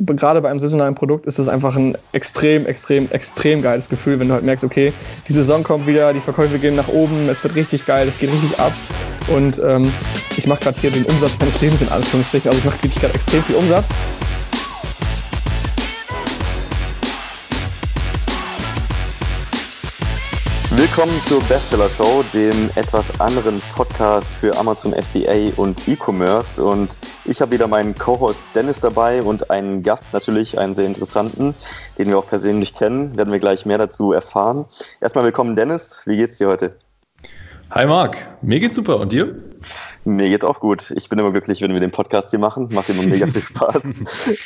gerade bei einem saisonalen Produkt ist es einfach ein extrem, extrem, extrem geiles Gefühl, wenn du halt merkst, okay, die Saison kommt wieder, die Verkäufe gehen nach oben, es wird richtig geil, es geht richtig ab. Und ähm, ich mache gerade hier den Umsatz meines Lebens in Anführungsstrichen. Also ich mache wirklich gerade extrem viel Umsatz. Willkommen zur Bestseller Show, dem etwas anderen Podcast für Amazon FBA und E-Commerce. Und ich habe wieder meinen Co-Host Dennis dabei und einen Gast natürlich, einen sehr interessanten, den wir auch persönlich kennen. Werden wir gleich mehr dazu erfahren. Erstmal willkommen, Dennis. Wie geht's dir heute? Hi Marc, mir geht's super und dir? Mir geht's auch gut. Ich bin immer glücklich, wenn wir den Podcast hier machen. Macht immer mega viel Spaß.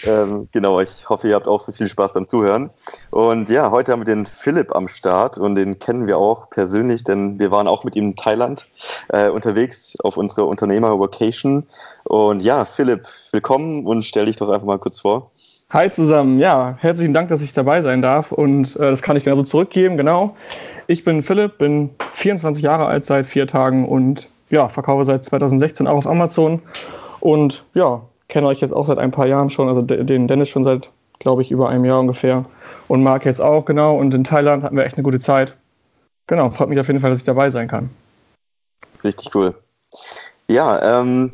ähm, genau, ich hoffe, ihr habt auch so viel Spaß beim Zuhören. Und ja, heute haben wir den Philipp am Start und den kennen wir auch persönlich, denn wir waren auch mit ihm in Thailand äh, unterwegs auf unserer Unternehmer-Vocation. Und ja, Philipp, willkommen und stell dich doch einfach mal kurz vor. Hi zusammen, ja, herzlichen Dank, dass ich dabei sein darf und äh, das kann ich genauso zurückgeben, genau. Ich bin Philipp, bin 24 Jahre alt seit vier Tagen und ja, verkaufe seit 2016 auch auf Amazon und ja, kenne euch jetzt auch seit ein paar Jahren schon, also den Dennis schon seit, glaube ich, über einem Jahr ungefähr und Marc jetzt auch, genau. Und in Thailand hatten wir echt eine gute Zeit. Genau, freut mich auf jeden Fall, dass ich dabei sein kann. Richtig cool. Ja, ähm,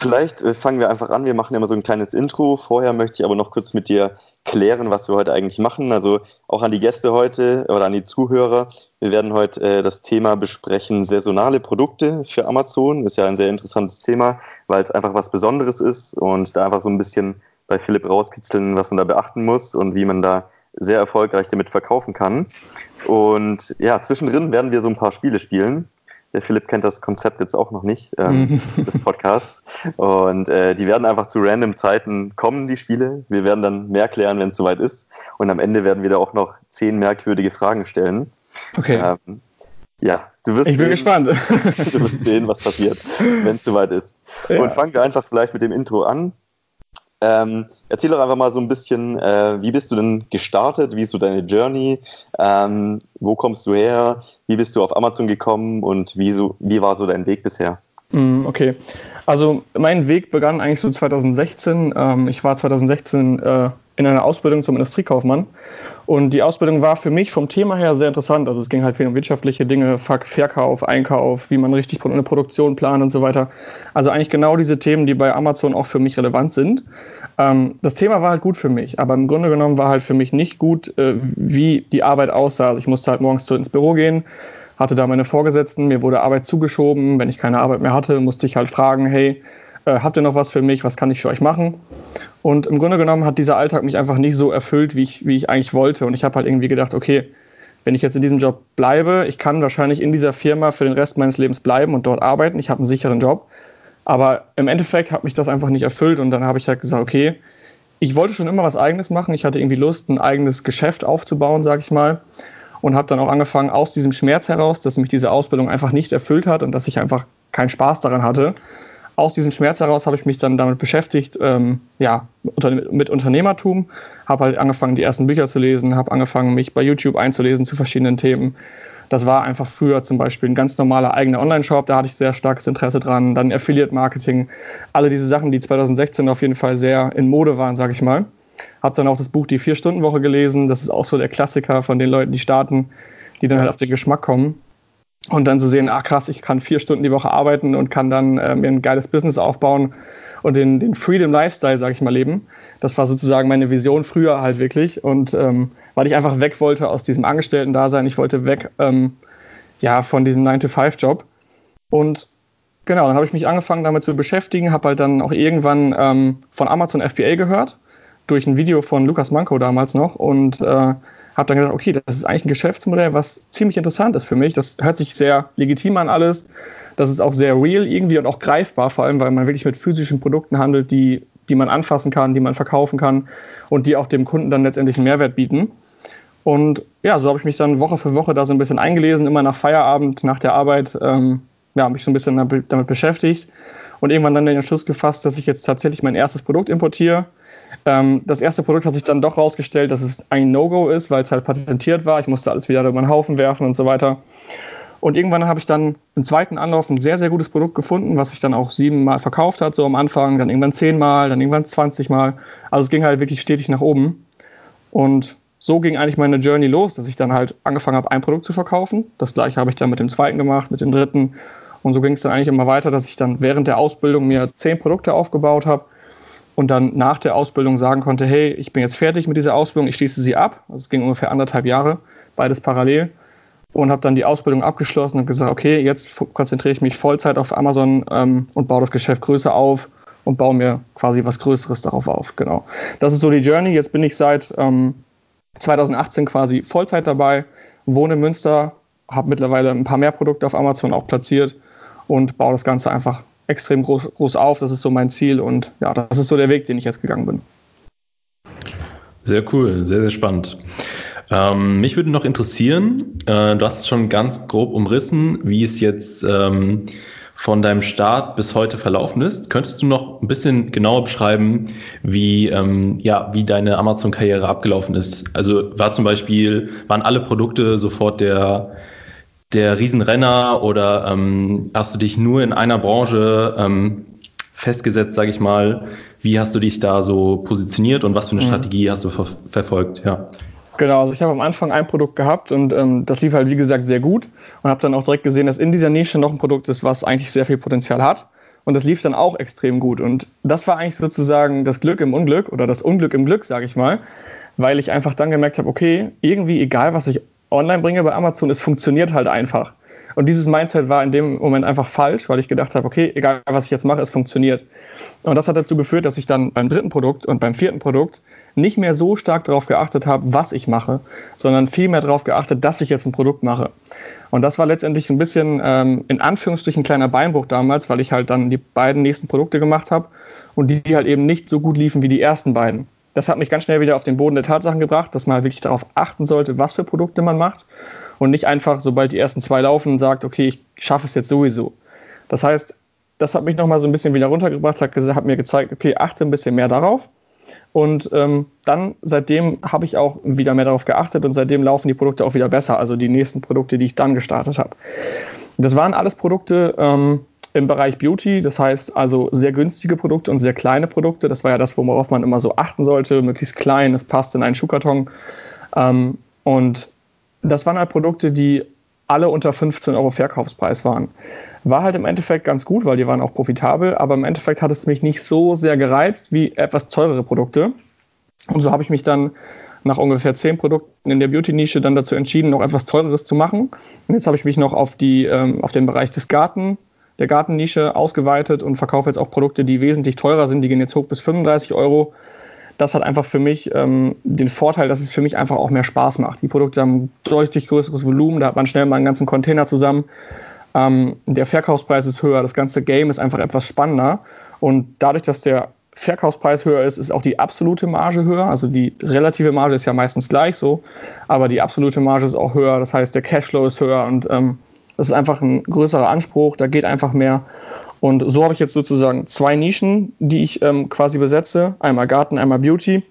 Vielleicht äh, fangen wir einfach an. Wir machen immer so ein kleines Intro. Vorher möchte ich aber noch kurz mit dir klären, was wir heute eigentlich machen. Also auch an die Gäste heute oder an die Zuhörer. Wir werden heute äh, das Thema besprechen, saisonale Produkte für Amazon. Ist ja ein sehr interessantes Thema, weil es einfach was Besonderes ist und da einfach so ein bisschen bei Philipp rauskitzeln, was man da beachten muss und wie man da sehr erfolgreich damit verkaufen kann. Und ja, zwischendrin werden wir so ein paar Spiele spielen. Der Philipp kennt das Konzept jetzt auch noch nicht ähm, des Podcasts. Und äh, die werden einfach zu random Zeiten kommen, die Spiele. Wir werden dann mehr klären, wenn es soweit ist. Und am Ende werden wir da auch noch zehn merkwürdige Fragen stellen. Okay. Ähm, ja, du wirst. Ich bin sehen, gespannt. du wirst sehen, was passiert, wenn es soweit ist. Ja. Und fangen wir einfach vielleicht mit dem Intro an. Ähm, erzähl doch einfach mal so ein bisschen, äh, wie bist du denn gestartet? Wie ist so deine Journey? Ähm, wo kommst du her? Wie bist du auf Amazon gekommen und wie, so, wie war so dein Weg bisher? Mm, okay, also mein Weg begann eigentlich so 2016. Ähm, ich war 2016 äh, in einer Ausbildung zum Industriekaufmann und die Ausbildung war für mich vom Thema her sehr interessant. Also es ging halt viel um wirtschaftliche Dinge, Verkauf, Einkauf, wie man richtig eine Produktion plant und so weiter. Also eigentlich genau diese Themen, die bei Amazon auch für mich relevant sind. Ähm, das Thema war halt gut für mich, aber im Grunde genommen war halt für mich nicht gut, äh, wie die Arbeit aussah. Also ich musste halt morgens ins Büro gehen, hatte da meine Vorgesetzten, mir wurde Arbeit zugeschoben. Wenn ich keine Arbeit mehr hatte, musste ich halt fragen, hey, äh, habt ihr noch was für mich? Was kann ich für euch machen? Und im Grunde genommen hat dieser Alltag mich einfach nicht so erfüllt, wie ich, wie ich eigentlich wollte. Und ich habe halt irgendwie gedacht, okay, wenn ich jetzt in diesem Job bleibe, ich kann wahrscheinlich in dieser Firma für den Rest meines Lebens bleiben und dort arbeiten. Ich habe einen sicheren Job. Aber im Endeffekt hat mich das einfach nicht erfüllt und dann habe ich halt gesagt, okay, ich wollte schon immer was Eigenes machen. Ich hatte irgendwie Lust, ein eigenes Geschäft aufzubauen, sage ich mal. Und habe dann auch angefangen, aus diesem Schmerz heraus, dass mich diese Ausbildung einfach nicht erfüllt hat und dass ich einfach keinen Spaß daran hatte. Aus diesem Schmerz heraus habe ich mich dann damit beschäftigt, ähm, ja, mit Unternehmertum, habe halt angefangen, die ersten Bücher zu lesen, habe angefangen, mich bei YouTube einzulesen zu verschiedenen Themen, das war einfach früher zum Beispiel ein ganz normaler eigener Online-Shop, da hatte ich sehr starkes Interesse dran. Dann Affiliate-Marketing, alle diese Sachen, die 2016 auf jeden Fall sehr in Mode waren, sage ich mal. Hab dann auch das Buch Die Vier-Stunden-Woche gelesen. Das ist auch so der Klassiker von den Leuten, die starten, die dann halt auf den Geschmack kommen. Und dann zu sehen, ach krass, ich kann vier Stunden die Woche arbeiten und kann dann äh, mir ein geiles Business aufbauen und den, den Freedom Lifestyle, sage ich mal, leben. Das war sozusagen meine Vision früher halt wirklich. Und ähm, weil ich einfach weg wollte aus diesem Angestellten-Dasein. Ich wollte weg ähm, ja, von diesem 9-to-5-Job. Und genau, dann habe ich mich angefangen damit zu beschäftigen, habe halt dann auch irgendwann ähm, von Amazon FBA gehört, durch ein Video von Lukas Manko damals noch und äh, habe dann gedacht, okay, das ist eigentlich ein Geschäftsmodell, was ziemlich interessant ist für mich. Das hört sich sehr legitim an alles. Das ist auch sehr real irgendwie und auch greifbar, vor allem, weil man wirklich mit physischen Produkten handelt, die, die man anfassen kann, die man verkaufen kann und die auch dem Kunden dann letztendlich einen Mehrwert bieten. Und ja, so habe ich mich dann Woche für Woche da so ein bisschen eingelesen, immer nach Feierabend, nach der Arbeit, ähm, ja, mich so ein bisschen damit beschäftigt und irgendwann dann den Entschluss gefasst, dass ich jetzt tatsächlich mein erstes Produkt importiere. Ähm, das erste Produkt hat sich dann doch rausgestellt, dass es ein No-Go ist, weil es halt patentiert war. Ich musste alles wieder über den Haufen werfen und so weiter. Und irgendwann habe ich dann im zweiten Anlauf ein sehr, sehr gutes Produkt gefunden, was sich dann auch siebenmal verkauft hat, so am Anfang, dann irgendwann zehnmal, dann irgendwann 20 Mal. Also es ging halt wirklich stetig nach oben. Und so ging eigentlich meine Journey los, dass ich dann halt angefangen habe, ein Produkt zu verkaufen. Das gleiche habe ich dann mit dem zweiten gemacht, mit dem dritten. Und so ging es dann eigentlich immer weiter, dass ich dann während der Ausbildung mir zehn Produkte aufgebaut habe und dann nach der Ausbildung sagen konnte, hey, ich bin jetzt fertig mit dieser Ausbildung, ich schließe sie ab. Also es ging ungefähr anderthalb Jahre, beides parallel. Und habe dann die Ausbildung abgeschlossen und gesagt, okay, jetzt konzentriere ich mich Vollzeit auf Amazon ähm, und baue das Geschäft größer auf und baue mir quasi was Größeres darauf auf. Genau. Das ist so die Journey. Jetzt bin ich seit ähm, 2018 quasi Vollzeit dabei, wohne in Münster, habe mittlerweile ein paar mehr Produkte auf Amazon auch platziert und baue das Ganze einfach extrem groß, groß auf. Das ist so mein Ziel und ja, das ist so der Weg, den ich jetzt gegangen bin. Sehr cool, sehr, sehr spannend. Ähm, mich würde noch interessieren, äh, du hast es schon ganz grob umrissen, wie es jetzt ähm, von deinem Start bis heute verlaufen ist. Könntest du noch ein bisschen genauer beschreiben, wie, ähm, ja, wie deine Amazon-Karriere abgelaufen ist? Also war zum Beispiel, waren alle Produkte sofort der der Riesenrenner oder ähm, hast du dich nur in einer Branche ähm, festgesetzt, sage ich mal? Wie hast du dich da so positioniert und was für eine mhm. Strategie hast du ver verfolgt? Ja. Genau, also ich habe am Anfang ein Produkt gehabt und ähm, das lief halt wie gesagt sehr gut und habe dann auch direkt gesehen, dass in dieser Nische noch ein Produkt ist, was eigentlich sehr viel Potenzial hat. Und das lief dann auch extrem gut. Und das war eigentlich sozusagen das Glück im Unglück oder das Unglück im Glück, sage ich mal, weil ich einfach dann gemerkt habe, okay, irgendwie egal, was ich online bringe bei Amazon, es funktioniert halt einfach. Und dieses Mindset war in dem Moment einfach falsch, weil ich gedacht habe, okay, egal was ich jetzt mache, es funktioniert. Und das hat dazu geführt, dass ich dann beim dritten Produkt und beim vierten Produkt nicht mehr so stark darauf geachtet habe, was ich mache, sondern vielmehr darauf geachtet, dass ich jetzt ein Produkt mache. Und das war letztendlich ein bisschen ähm, in Anführungsstrichen ein kleiner Beinbruch damals, weil ich halt dann die beiden nächsten Produkte gemacht habe und die halt eben nicht so gut liefen wie die ersten beiden das hat mich ganz schnell wieder auf den Boden der Tatsachen gebracht, dass man halt wirklich darauf achten sollte, was für Produkte man macht und nicht einfach, sobald die ersten zwei laufen, sagt, okay, ich schaffe es jetzt sowieso. Das heißt, das hat mich nochmal so ein bisschen wieder runtergebracht, hat, hat, mir gezeigt, okay, achte ein bisschen mehr darauf. Und ähm, dann, seitdem habe ich auch wieder mehr darauf geachtet und seitdem laufen die Produkte auch wieder besser, also die nächsten Produkte, die ich dann gestartet habe. Das waren alles Produkte, ähm, im Bereich Beauty, das heißt also sehr günstige Produkte und sehr kleine Produkte. Das war ja das, worauf man immer so achten sollte, möglichst klein, es passt in einen Schuhkarton. Ähm, und das waren halt Produkte, die alle unter 15 Euro Verkaufspreis waren. War halt im Endeffekt ganz gut, weil die waren auch profitabel, aber im Endeffekt hat es mich nicht so sehr gereizt wie etwas teurere Produkte. Und so habe ich mich dann nach ungefähr zehn Produkten in der Beauty-Nische dann dazu entschieden, noch etwas teureres zu machen. Und jetzt habe ich mich noch auf, die, ähm, auf den Bereich des Garten der Gartennische ausgeweitet und verkaufe jetzt auch Produkte, die wesentlich teurer sind. Die gehen jetzt hoch bis 35 Euro. Das hat einfach für mich ähm, den Vorteil, dass es für mich einfach auch mehr Spaß macht. Die Produkte haben deutlich größeres Volumen, da hat man schnell mal einen ganzen Container zusammen. Ähm, der Verkaufspreis ist höher, das ganze Game ist einfach etwas spannender. Und dadurch, dass der Verkaufspreis höher ist, ist auch die absolute Marge höher. Also die relative Marge ist ja meistens gleich so, aber die absolute Marge ist auch höher. Das heißt, der Cashflow ist höher und ähm, das ist einfach ein größerer Anspruch, da geht einfach mehr. Und so habe ich jetzt sozusagen zwei Nischen, die ich ähm, quasi besetze. Einmal Garten, einmal Beauty.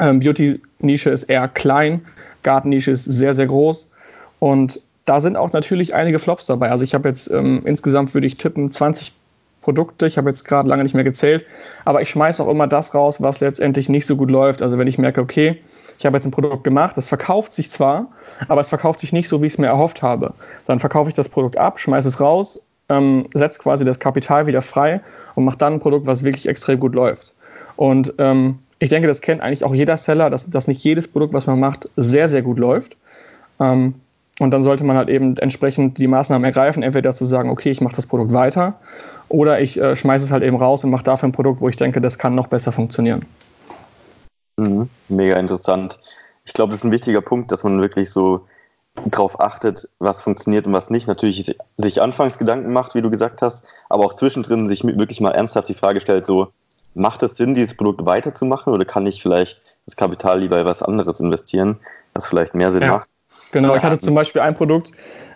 Ähm, Beauty-Nische ist eher klein, Garten-Nische ist sehr, sehr groß. Und da sind auch natürlich einige Flops dabei. Also ich habe jetzt ähm, insgesamt, würde ich tippen, 20 Produkte. Ich habe jetzt gerade lange nicht mehr gezählt. Aber ich schmeiße auch immer das raus, was letztendlich nicht so gut läuft. Also wenn ich merke, okay, ich habe jetzt ein Produkt gemacht, das verkauft sich zwar, aber es verkauft sich nicht so, wie ich es mir erhofft habe. Dann verkaufe ich das Produkt ab, schmeiße es raus, ähm, setze quasi das Kapital wieder frei und mache dann ein Produkt, was wirklich extrem gut läuft. Und ähm, ich denke, das kennt eigentlich auch jeder Seller, dass, dass nicht jedes Produkt, was man macht, sehr, sehr gut läuft. Ähm, und dann sollte man halt eben entsprechend die Maßnahmen ergreifen, entweder zu sagen, okay, ich mache das Produkt weiter oder ich äh, schmeiße es halt eben raus und mache dafür ein Produkt, wo ich denke, das kann noch besser funktionieren. Mhm, mega interessant. Ich glaube, das ist ein wichtiger Punkt, dass man wirklich so darauf achtet, was funktioniert und was nicht. Natürlich sich anfangs Gedanken macht, wie du gesagt hast, aber auch zwischendrin sich wirklich mal ernsthaft die Frage stellt, so, macht es Sinn, dieses Produkt weiterzumachen oder kann ich vielleicht das Kapital lieber in was anderes investieren, was vielleicht mehr Sinn ja, macht? Genau, ich hatte zum Beispiel ein Produkt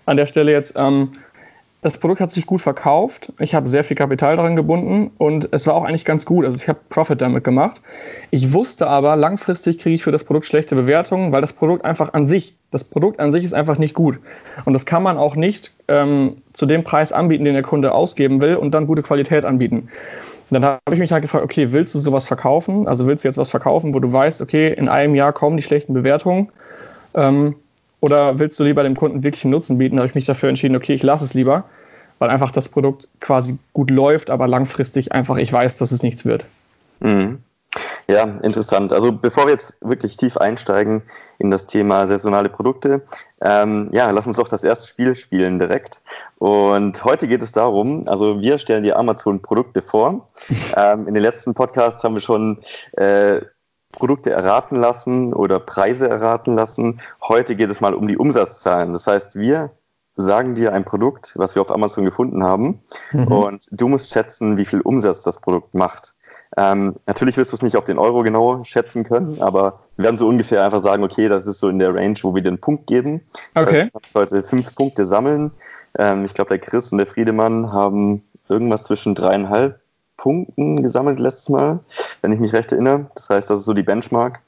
an der Stelle jetzt, ähm, das Produkt hat sich gut verkauft. Ich habe sehr viel Kapital daran gebunden und es war auch eigentlich ganz gut. Also ich habe Profit damit gemacht. Ich wusste aber, langfristig kriege ich für das Produkt schlechte Bewertungen, weil das Produkt einfach an sich, das Produkt an sich ist einfach nicht gut. Und das kann man auch nicht ähm, zu dem Preis anbieten, den der Kunde ausgeben will und dann gute Qualität anbieten. Und dann habe ich mich halt gefragt, okay, willst du sowas verkaufen? Also willst du jetzt was verkaufen, wo du weißt, okay, in einem Jahr kommen die schlechten Bewertungen? Ähm, oder willst du lieber dem Kunden wirklich einen Nutzen bieten? Da habe ich mich dafür entschieden, okay, ich lasse es lieber, weil einfach das Produkt quasi gut läuft, aber langfristig einfach ich weiß, dass es nichts wird. Mhm. Ja, interessant. Also bevor wir jetzt wirklich tief einsteigen in das Thema saisonale Produkte, ähm, ja, lass uns doch das erste Spiel spielen direkt. Und heute geht es darum, also wir stellen dir Amazon-Produkte vor. ähm, in den letzten Podcasts haben wir schon äh, Produkte erraten lassen oder Preise erraten lassen. Heute geht es mal um die Umsatzzahlen. Das heißt, wir sagen dir ein Produkt, was wir auf Amazon gefunden haben, mhm. und du musst schätzen, wie viel Umsatz das Produkt macht. Ähm, natürlich wirst du es nicht auf den Euro genau schätzen können, aber wir werden so ungefähr einfach sagen, okay, das ist so in der Range, wo wir den Punkt geben. Das okay. Heißt, du kannst heute fünf Punkte sammeln. Ähm, ich glaube, der Chris und der Friedemann haben irgendwas zwischen dreieinhalb Punkten gesammelt letztes Mal, wenn ich mich recht erinnere. Das heißt, das ist so die Benchmark,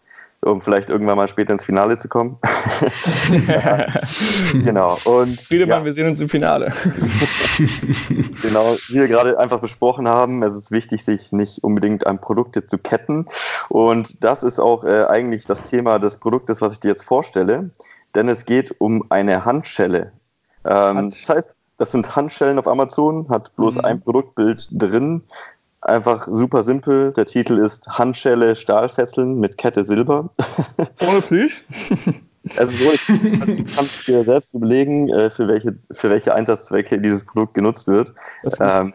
um vielleicht irgendwann mal später ins Finale zu kommen. genau. Und, Friedemann, ja. wir sehen uns im Finale. genau, wie wir gerade einfach besprochen haben, es ist wichtig, sich nicht unbedingt an Produkte zu ketten. Und das ist auch äh, eigentlich das Thema des Produktes, was ich dir jetzt vorstelle. Denn es geht um eine Handschelle. Ähm, das heißt, das sind Handschellen auf Amazon, hat bloß mhm. ein Produktbild drin. Einfach super simpel. Der Titel ist Handschelle Stahlfesseln mit Kette Silber. Ohne Plüsch? Also so, du kannst dir selbst überlegen, äh, für welche, für welche Einsatzzwecke dieses Produkt genutzt wird. Ähm,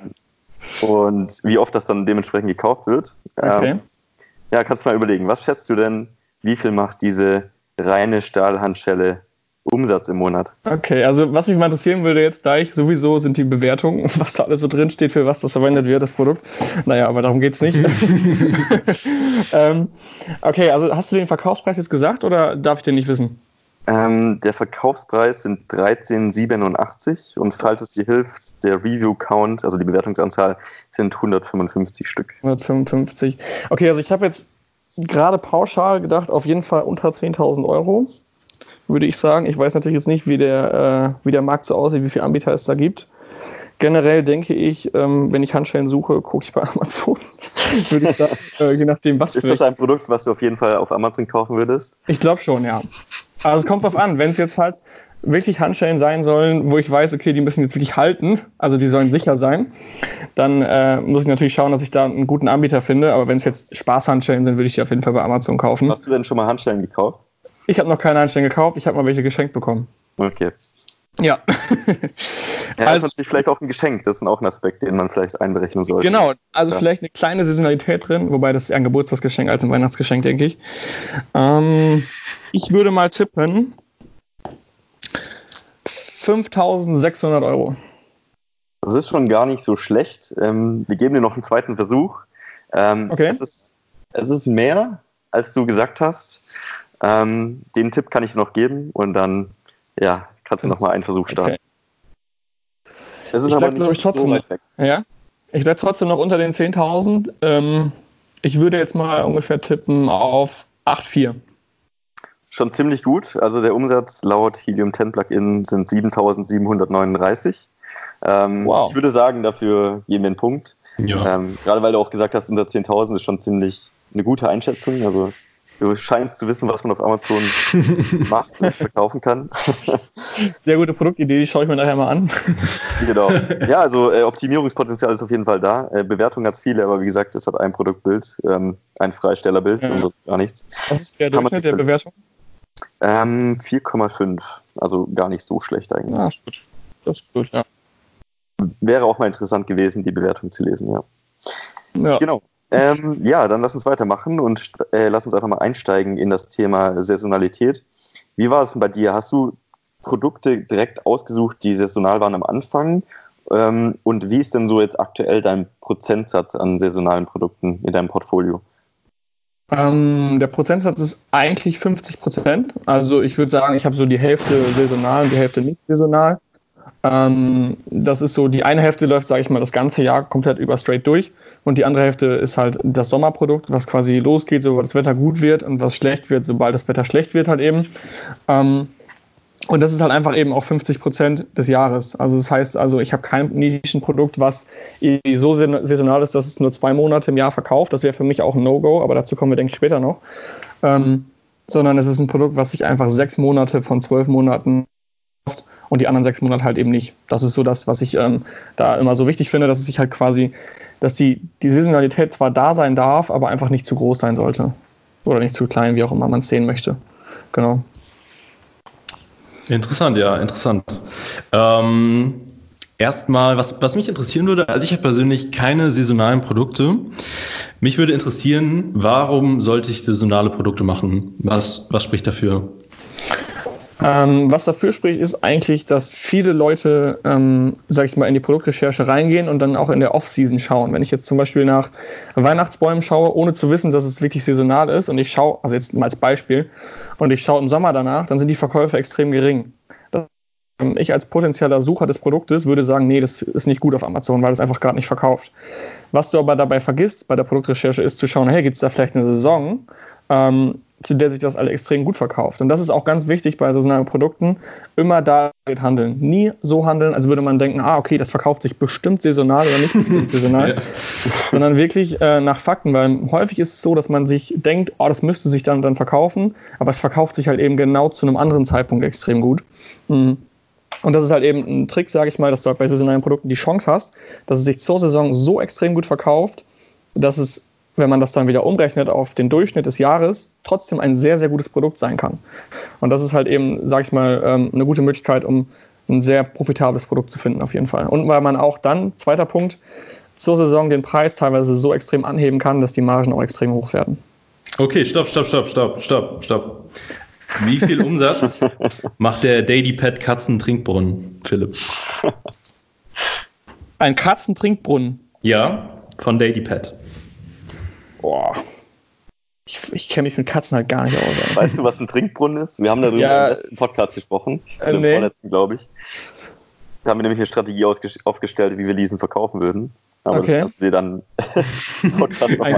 und wie oft das dann dementsprechend gekauft wird. Okay. Ähm, ja, kannst du mal überlegen, was schätzt du denn, wie viel macht diese reine Stahlhandschelle Umsatz im Monat. Okay, also was mich mal interessieren würde jetzt, da ich sowieso sind die Bewertungen, was da alles so drin steht, für was das verwendet wird, das Produkt. Naja, aber darum geht es nicht. ähm, okay, also hast du den Verkaufspreis jetzt gesagt oder darf ich den nicht wissen? Ähm, der Verkaufspreis sind 13,87 und falls es dir hilft, der Review-Count, also die Bewertungsanzahl, sind 155 Stück. 155. Okay, also ich habe jetzt gerade pauschal gedacht, auf jeden Fall unter 10.000 Euro würde ich sagen. Ich weiß natürlich jetzt nicht, wie der, äh, wie der Markt so aussieht, wie viele Anbieter es da gibt. Generell denke ich, ähm, wenn ich Handschellen suche, gucke ich bei Amazon. würde ich sagen, äh, je nachdem, was Ist das ein Produkt, was du auf jeden Fall auf Amazon kaufen würdest? Ich glaube schon, ja. Also es kommt drauf an, wenn es jetzt halt wirklich Handschellen sein sollen, wo ich weiß, okay, die müssen jetzt wirklich halten, also die sollen sicher sein, dann äh, muss ich natürlich schauen, dass ich da einen guten Anbieter finde. Aber wenn es jetzt Spaßhandschellen sind, würde ich die auf jeden Fall bei Amazon kaufen. Hast du denn schon mal Handschellen gekauft? Ich habe noch keine Einstellung gekauft, ich habe mal welche geschenkt bekommen. Okay. Ja. ja also, das ist vielleicht auch ein Geschenk, das ist auch ein Aspekt, den man vielleicht einberechnen sollte. Genau, also ja. vielleicht eine kleine Saisonalität drin, wobei das ist eher ein Geburtstagsgeschenk als ein Weihnachtsgeschenk, denke ich. Ähm, ich würde mal tippen 5600 Euro. Das ist schon gar nicht so schlecht. Ähm, wir geben dir noch einen zweiten Versuch. Ähm, okay. Es ist, es ist mehr, als du gesagt hast. Ähm, den Tipp kann ich noch geben und dann ja, kannst du nochmal einen Versuch starten. Okay. Es ist ich aber bleib, ich, trotzdem, so weit weg. Ja, ich bleibe trotzdem noch unter den 10.000. Ähm, ich würde jetzt mal ungefähr tippen auf 8,4. Schon ziemlich gut. Also der Umsatz laut Helium 10 Plugin sind 7.739. Ähm, wow. Ich würde sagen, dafür geben wir einen Punkt. Ja. Ähm, gerade weil du auch gesagt hast, unter 10.000 ist schon ziemlich eine gute Einschätzung. Also Du scheinst zu wissen, was man auf Amazon macht und verkaufen kann. Sehr gute Produktidee, die schaue ich mir nachher mal an. Genau. Ja, also äh, Optimierungspotenzial ist auf jeden Fall da. Äh, Bewertung hat es viele, aber wie gesagt, es hat ein Produktbild, ähm, ein Freistellerbild ja. und sonst gar nichts. Was ist der Durchschnitt der Bewertung? Ähm, 4,5. Also gar nicht so schlecht eigentlich. Ja, ist gut. Das ist gut, ja. Wäre auch mal interessant gewesen, die Bewertung zu lesen, ja. ja. Genau. Ähm, ja, dann lass uns weitermachen und äh, lass uns einfach mal einsteigen in das Thema Saisonalität. Wie war es denn bei dir? Hast du Produkte direkt ausgesucht, die saisonal waren am Anfang? Ähm, und wie ist denn so jetzt aktuell dein Prozentsatz an saisonalen Produkten in deinem Portfolio? Ähm, der Prozentsatz ist eigentlich 50 Prozent. Also ich würde sagen, ich habe so die Hälfte saisonal und die Hälfte nicht saisonal. Ähm, das ist so, die eine Hälfte läuft, sage ich mal, das ganze Jahr komplett über straight durch und die andere Hälfte ist halt das Sommerprodukt, was quasi losgeht, sobald das Wetter gut wird und was schlecht wird, sobald das Wetter schlecht wird halt eben. Ähm, und das ist halt einfach eben auch 50 Prozent des Jahres. Also das heißt, also ich habe kein Nischenprodukt, was so saisonal ist, dass es nur zwei Monate im Jahr verkauft. Das wäre für mich auch ein No-Go, aber dazu kommen wir, denke ich, später noch. Ähm, sondern es ist ein Produkt, was sich einfach sechs Monate von zwölf Monaten und die anderen sechs Monate halt eben nicht. Das ist so das, was ich ähm, da immer so wichtig finde, dass es sich halt quasi, dass die, die Saisonalität zwar da sein darf, aber einfach nicht zu groß sein sollte. Oder nicht zu klein, wie auch immer man es sehen möchte. Genau. Interessant, ja, interessant. Ähm, erstmal, was, was mich interessieren würde, also ich habe persönlich keine saisonalen Produkte. Mich würde interessieren, warum sollte ich saisonale Produkte machen? Was, was spricht dafür? Ähm, was dafür spricht, ist eigentlich, dass viele Leute, ähm, sag ich mal, in die Produktrecherche reingehen und dann auch in der Off-Season schauen. Wenn ich jetzt zum Beispiel nach Weihnachtsbäumen schaue, ohne zu wissen, dass es wirklich saisonal ist, und ich schaue, also jetzt mal als Beispiel, und ich schaue im Sommer danach, dann sind die Verkäufe extrem gering. Ähm, ich als potenzieller Sucher des Produktes würde sagen, nee, das ist nicht gut auf Amazon, weil es einfach gerade nicht verkauft. Was du aber dabei vergisst bei der Produktrecherche ist zu schauen, hey, gibt es da vielleicht eine Saison? Ähm, zu der sich das alle extrem gut verkauft. Und das ist auch ganz wichtig bei saisonalen Produkten, immer da handeln. Nie so handeln, als würde man denken, ah, okay, das verkauft sich bestimmt saisonal oder nicht saisonal, ja. sondern wirklich äh, nach Fakten, weil häufig ist es so, dass man sich denkt, oh, das müsste sich dann, dann verkaufen, aber es verkauft sich halt eben genau zu einem anderen Zeitpunkt extrem gut. Mhm. Und das ist halt eben ein Trick, sage ich mal, dass du halt bei saisonalen Produkten die Chance hast, dass es sich zur Saison so extrem gut verkauft, dass es wenn man das dann wieder umrechnet auf den Durchschnitt des Jahres, trotzdem ein sehr, sehr gutes Produkt sein kann. Und das ist halt eben, sage ich mal, ähm, eine gute Möglichkeit, um ein sehr profitables Produkt zu finden, auf jeden Fall. Und weil man auch dann, zweiter Punkt, zur Saison den Preis teilweise so extrem anheben kann, dass die Margen auch extrem hoch werden. Okay, stopp, stopp, stopp, stopp, stopp, stopp. Wie viel Umsatz macht der Daily Pet Katzentrinkbrunnen, Philipp? Ein Katzentrinkbrunnen? Ja, von Daily Pet. Boah. Ich, ich kenne mich mit Katzen halt gar nicht aus. Weißt du, was ein Trinkbrunnen ist? Wir haben darüber ja, im letzten Podcast gesprochen. Äh, Im nee. vorletzten, glaube ich. Da haben wir nämlich eine Strategie aufgestellt, wie wir diesen verkaufen würden. Aber okay. das kannst du dir dann Podcast nochmal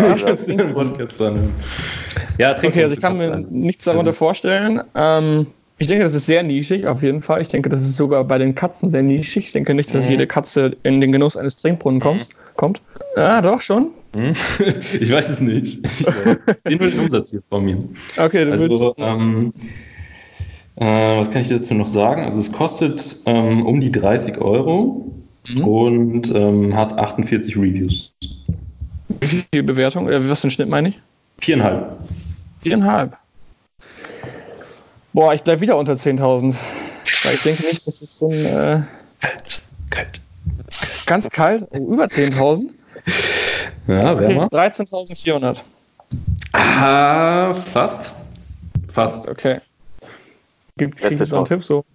Ja, okay, also ich kann mir nichts darunter vorstellen. Ähm, ich denke, das ist sehr nischig, auf jeden Fall. Ich denke, das ist sogar bei den Katzen sehr nischig. Ich denke nicht, dass mhm. jede Katze in den Genuss eines Trinkbrunnen kommt. Mhm. kommt. Ja, doch, schon. Hm? Ich weiß es nicht. Den will den Umsatz hier vor mir. Okay, du also, ähm, äh, was kann ich dazu noch sagen? Also es kostet ähm, um die 30 Euro mhm. und ähm, hat 48 Reviews. Wie viel Bewertung? Äh, was für ein Schnitt meine ich? Viereinhalb. Viereinhalb. Boah, ich bleibe wieder unter 10.000. Weil ich denke nicht, dass es so ein. Äh, kalt, kalt. Ganz kalt? Über 10.000? Ja, wärmer. 13.400. Ah, fast. Fast. Okay. Gibt es einen Tipp, so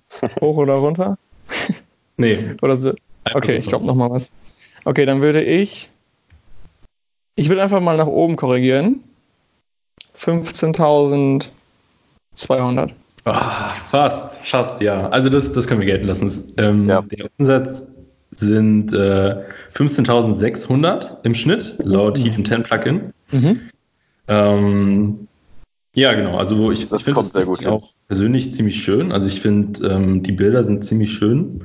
hoch oder runter? nee. Oder so. Okay, ich glaube nochmal was. Okay, dann würde ich. Ich würde einfach mal nach oben korrigieren. 15.200. Ah, fast, fast, ja. Also das, das können wir gelten lassen. Ähm, ja. Der Umsatz sind äh, 15.600 im Schnitt, laut mhm. Heat 10 Plugin. Mhm. Ähm, ja, genau. Also ich, ich finde das, das auch persönlich ziemlich schön. Also ich finde, ähm, die Bilder sind ziemlich schön.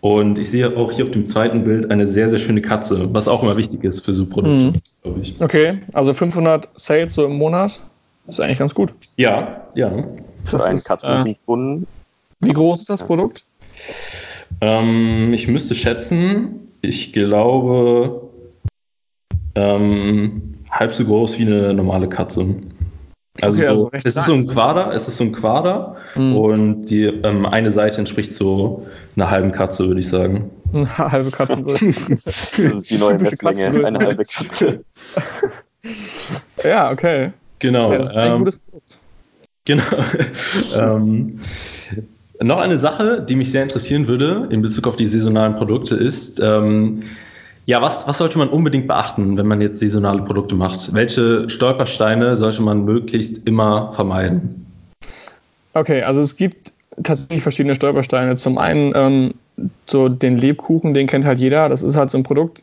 Und ich sehe auch hier auf dem zweiten Bild eine sehr, sehr schöne Katze, was auch immer wichtig ist für so Produkte, mhm. glaube ich. Okay, also 500 Sales so im Monat ist eigentlich ganz gut. Ja, ja. Für einen Katzenkunden. Äh, wie groß ist das Produkt? Ähm, ich müsste schätzen, ich glaube, ähm, halb so groß wie eine normale Katze. Also, okay, so, also es ist so ein Quader, es ist so ein Quader mhm. und die ähm, eine Seite entspricht so einer halben Katze, würde ich sagen. Eine halbe Katze. das ist die neue Messlänge, eine halbe Katze. ja, okay. Genau. Ja, das ist ein ähm, gutes Produkt. Genau. ähm, noch eine Sache, die mich sehr interessieren würde in Bezug auf die saisonalen Produkte ist, ähm, ja, was, was sollte man unbedingt beachten, wenn man jetzt saisonale Produkte macht? Welche Stolpersteine sollte man möglichst immer vermeiden? Okay, also es gibt tatsächlich verschiedene Stolpersteine. Zum einen ähm, so den Lebkuchen, den kennt halt jeder. Das ist halt so ein Produkt,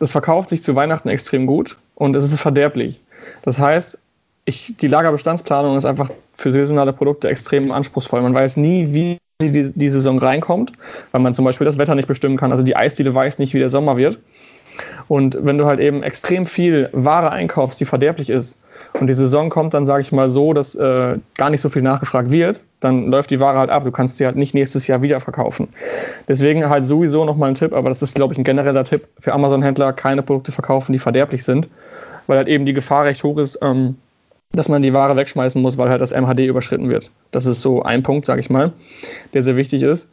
das verkauft sich zu Weihnachten extrem gut und es ist verderblich. Das heißt, ich, die Lagerbestandsplanung ist einfach für saisonale Produkte extrem anspruchsvoll. Man weiß nie, wie die, die Saison reinkommt, weil man zum Beispiel das Wetter nicht bestimmen kann. Also die Eisdiele weiß nicht, wie der Sommer wird. Und wenn du halt eben extrem viel Ware einkaufst, die verderblich ist, und die Saison kommt dann, sage ich mal, so, dass äh, gar nicht so viel nachgefragt wird, dann läuft die Ware halt ab. Du kannst sie halt nicht nächstes Jahr wieder verkaufen. Deswegen halt sowieso nochmal ein Tipp, aber das ist, glaube ich, ein genereller Tipp für Amazon-Händler, keine Produkte verkaufen, die verderblich sind, weil halt eben die Gefahr recht hoch ist, ähm, dass man die Ware wegschmeißen muss, weil halt das MHD überschritten wird. Das ist so ein Punkt, sage ich mal, der sehr wichtig ist.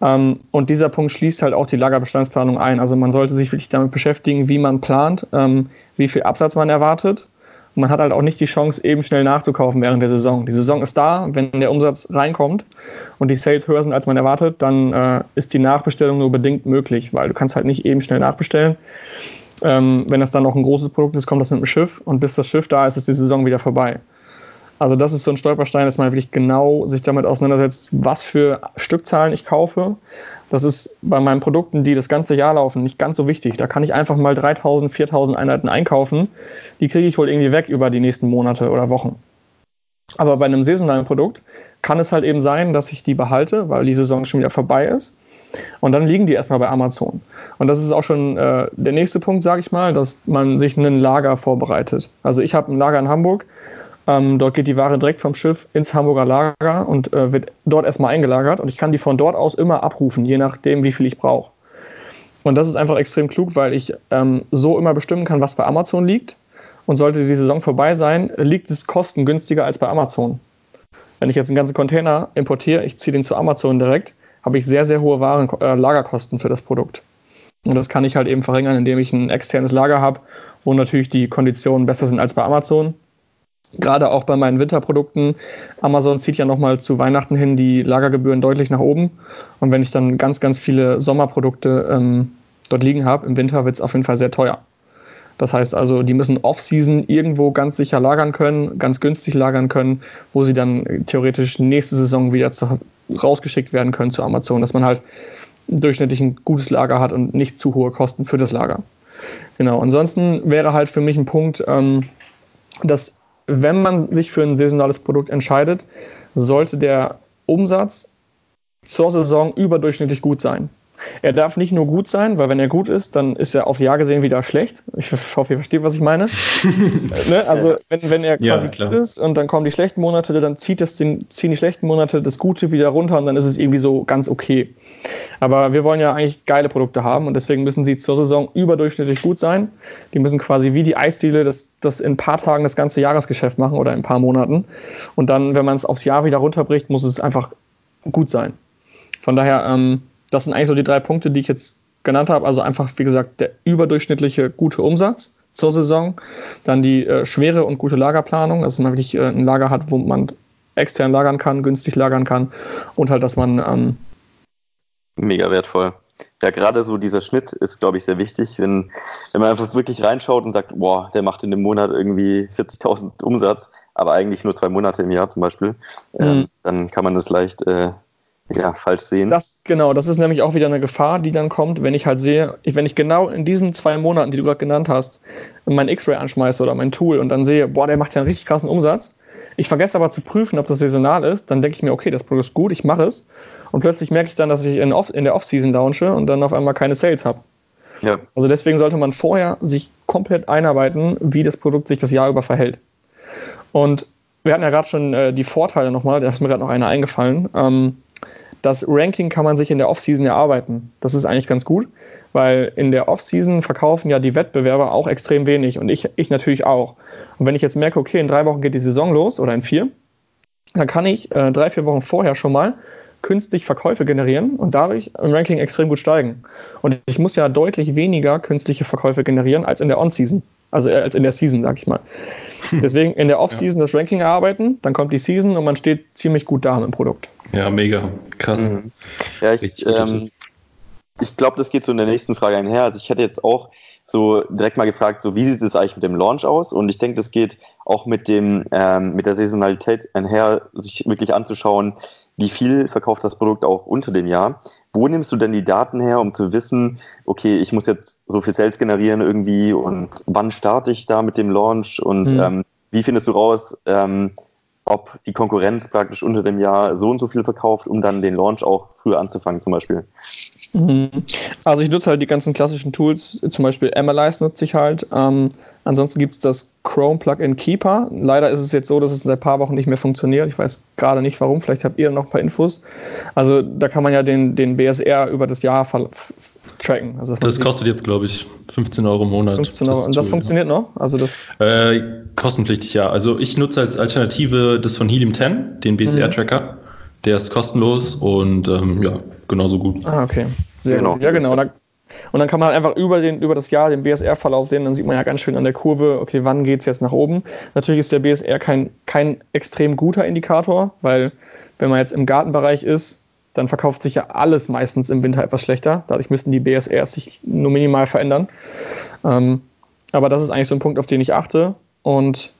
Ähm, und dieser Punkt schließt halt auch die Lagerbestandsplanung ein. Also man sollte sich wirklich damit beschäftigen, wie man plant, ähm, wie viel Absatz man erwartet. Und man hat halt auch nicht die Chance, eben schnell nachzukaufen während der Saison. Die Saison ist da, wenn der Umsatz reinkommt und die Sales höher sind, als man erwartet, dann äh, ist die Nachbestellung nur bedingt möglich, weil du kannst halt nicht eben schnell nachbestellen. Ähm, wenn das dann noch ein großes Produkt ist, kommt das mit dem Schiff und bis das Schiff da ist, ist die Saison wieder vorbei. Also das ist so ein Stolperstein, dass man wirklich genau sich damit auseinandersetzt, was für Stückzahlen ich kaufe. Das ist bei meinen Produkten, die das ganze Jahr laufen, nicht ganz so wichtig. Da kann ich einfach mal 3000, 4000 Einheiten einkaufen. Die kriege ich wohl irgendwie weg über die nächsten Monate oder Wochen. Aber bei einem saisonalen Produkt kann es halt eben sein, dass ich die behalte, weil die Saison schon wieder vorbei ist. Und dann liegen die erstmal bei Amazon. Und das ist auch schon äh, der nächste Punkt, sage ich mal, dass man sich ein Lager vorbereitet. Also ich habe ein Lager in Hamburg. Ähm, dort geht die Ware direkt vom Schiff ins Hamburger Lager und äh, wird dort erstmal eingelagert. Und ich kann die von dort aus immer abrufen, je nachdem, wie viel ich brauche. Und das ist einfach extrem klug, weil ich ähm, so immer bestimmen kann, was bei Amazon liegt. Und sollte die Saison vorbei sein, liegt es kostengünstiger als bei Amazon. Wenn ich jetzt einen ganzen Container importiere, ich ziehe den zu Amazon direkt, habe ich sehr, sehr hohe Waren, äh, Lagerkosten für das Produkt. Und das kann ich halt eben verringern, indem ich ein externes Lager habe, wo natürlich die Konditionen besser sind als bei Amazon. Gerade auch bei meinen Winterprodukten. Amazon zieht ja nochmal zu Weihnachten hin die Lagergebühren deutlich nach oben. Und wenn ich dann ganz, ganz viele Sommerprodukte ähm, dort liegen habe, im Winter wird es auf jeden Fall sehr teuer. Das heißt also, die müssen off-season irgendwo ganz sicher lagern können, ganz günstig lagern können, wo sie dann theoretisch nächste Saison wieder zu, rausgeschickt werden können zu Amazon, dass man halt durchschnittlich ein gutes Lager hat und nicht zu hohe Kosten für das Lager. Genau, ansonsten wäre halt für mich ein Punkt, ähm, dass wenn man sich für ein saisonales Produkt entscheidet, sollte der Umsatz zur Saison überdurchschnittlich gut sein. Er darf nicht nur gut sein, weil wenn er gut ist, dann ist er aufs Jahr gesehen wieder schlecht. Ich hoffe, ihr versteht, was ich meine. ne? Also wenn, wenn er quasi ja, gut ist und dann kommen die schlechten Monate, dann zieht das den, ziehen die schlechten Monate das Gute wieder runter und dann ist es irgendwie so ganz okay. Aber wir wollen ja eigentlich geile Produkte haben und deswegen müssen sie zur Saison überdurchschnittlich gut sein. Die müssen quasi wie die Eisdiele das, das in ein paar Tagen das ganze Jahresgeschäft machen oder in ein paar Monaten. Und dann, wenn man es aufs Jahr wieder runterbricht, muss es einfach gut sein. Von daher, ähm, das sind eigentlich so die drei Punkte, die ich jetzt genannt habe. Also einfach, wie gesagt, der überdurchschnittliche gute Umsatz zur Saison, dann die äh, schwere und gute Lagerplanung, dass man wirklich äh, ein Lager hat, wo man extern lagern kann, günstig lagern kann und halt, dass man ähm mega wertvoll. Ja, gerade so dieser Schnitt ist, glaube ich, sehr wichtig, wenn, wenn man einfach wirklich reinschaut und sagt, boah, der macht in dem Monat irgendwie 40.000 Umsatz, aber eigentlich nur zwei Monate im Jahr zum Beispiel, mhm. ähm, dann kann man das leicht äh, ja, falsch sehen. Das, genau, das ist nämlich auch wieder eine Gefahr, die dann kommt, wenn ich halt sehe, wenn ich genau in diesen zwei Monaten, die du gerade genannt hast, mein X-Ray anschmeiße oder mein Tool und dann sehe, boah, der macht ja einen richtig krassen Umsatz. Ich vergesse aber zu prüfen, ob das saisonal ist, dann denke ich mir, okay, das Produkt ist gut, ich mache es. Und plötzlich merke ich dann, dass ich in, Off in der Off-Season launche und dann auf einmal keine Sales habe. Ja. Also deswegen sollte man vorher sich komplett einarbeiten, wie das Produkt sich das Jahr über verhält. Und wir hatten ja gerade schon äh, die Vorteile nochmal, da ist mir gerade noch einer eingefallen. Ähm, das Ranking kann man sich in der Offseason erarbeiten. Das ist eigentlich ganz gut, weil in der Offseason verkaufen ja die Wettbewerber auch extrem wenig und ich, ich natürlich auch. Und wenn ich jetzt merke, okay, in drei Wochen geht die Saison los oder in vier, dann kann ich äh, drei, vier Wochen vorher schon mal künstlich Verkäufe generieren und dadurch im Ranking extrem gut steigen. Und ich muss ja deutlich weniger künstliche Verkäufe generieren als in der On-Season. Also äh, als in der Season, sag ich mal. Deswegen in der Off-Season ja. das Ranking erarbeiten, dann kommt die Season und man steht ziemlich gut da mit dem Produkt. Ja, mega. Krass. Mhm. Ja, ich, ähm, ich glaube, das geht so in der nächsten Frage einher. Also ich hätte jetzt auch so direkt mal gefragt, so wie sieht es eigentlich mit dem Launch aus? Und ich denke, das geht auch mit dem ähm, mit der Saisonalität einher, sich wirklich anzuschauen, wie viel verkauft das Produkt auch unter dem Jahr. Wo nimmst du denn die Daten her, um zu wissen, okay, ich muss jetzt so viel Sales generieren irgendwie und wann starte ich da mit dem Launch und mhm. ähm, wie findest du raus, ähm, ob die Konkurrenz praktisch unter dem Jahr so und so viel verkauft, um dann den Launch auch früher anzufangen zum Beispiel? Mhm. Also ich nutze halt die ganzen klassischen Tools, zum Beispiel Analyze nutze ich halt. Ähm, ansonsten gibt es das Chrome Plugin Keeper. Leider ist es jetzt so, dass es seit ein paar Wochen nicht mehr funktioniert. Ich weiß gerade nicht warum, vielleicht habt ihr noch ein paar Infos. Also da kann man ja den, den BSR über das Jahr tracken. Also das kostet jetzt, glaube ich, 15 Euro im Monat. 15 Euro. Und das Tool, funktioniert ja. noch? Also das äh, kostenpflichtig, ja. Also ich nutze als Alternative das von Helium 10, den BSR-Tracker. Mhm. Der ist kostenlos und ähm, ja, genauso gut. Ah, okay. Sehr genau. gut. Ja, genau. Da, und dann kann man halt einfach über, den, über das Jahr den BSR-Verlauf sehen. Dann sieht man ja ganz schön an der Kurve, okay, wann geht es jetzt nach oben. Natürlich ist der BSR kein, kein extrem guter Indikator, weil wenn man jetzt im Gartenbereich ist, dann verkauft sich ja alles meistens im Winter etwas schlechter. Dadurch müssten die BSRs sich nur minimal verändern. Ähm, aber das ist eigentlich so ein Punkt, auf den ich achte. Und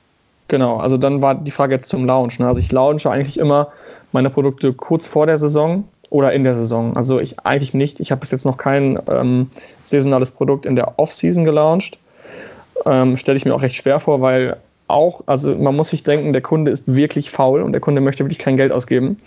genau, also dann war die Frage jetzt zum Launch. Ne? Also ich launche eigentlich immer meine Produkte kurz vor der Saison oder in der Saison. Also ich eigentlich nicht. Ich habe bis jetzt noch kein ähm, saisonales Produkt in der Off-Season gelauncht. Ähm, Stelle ich mir auch recht schwer vor, weil auch, also man muss sich denken, der Kunde ist wirklich faul und der Kunde möchte wirklich kein Geld ausgeben.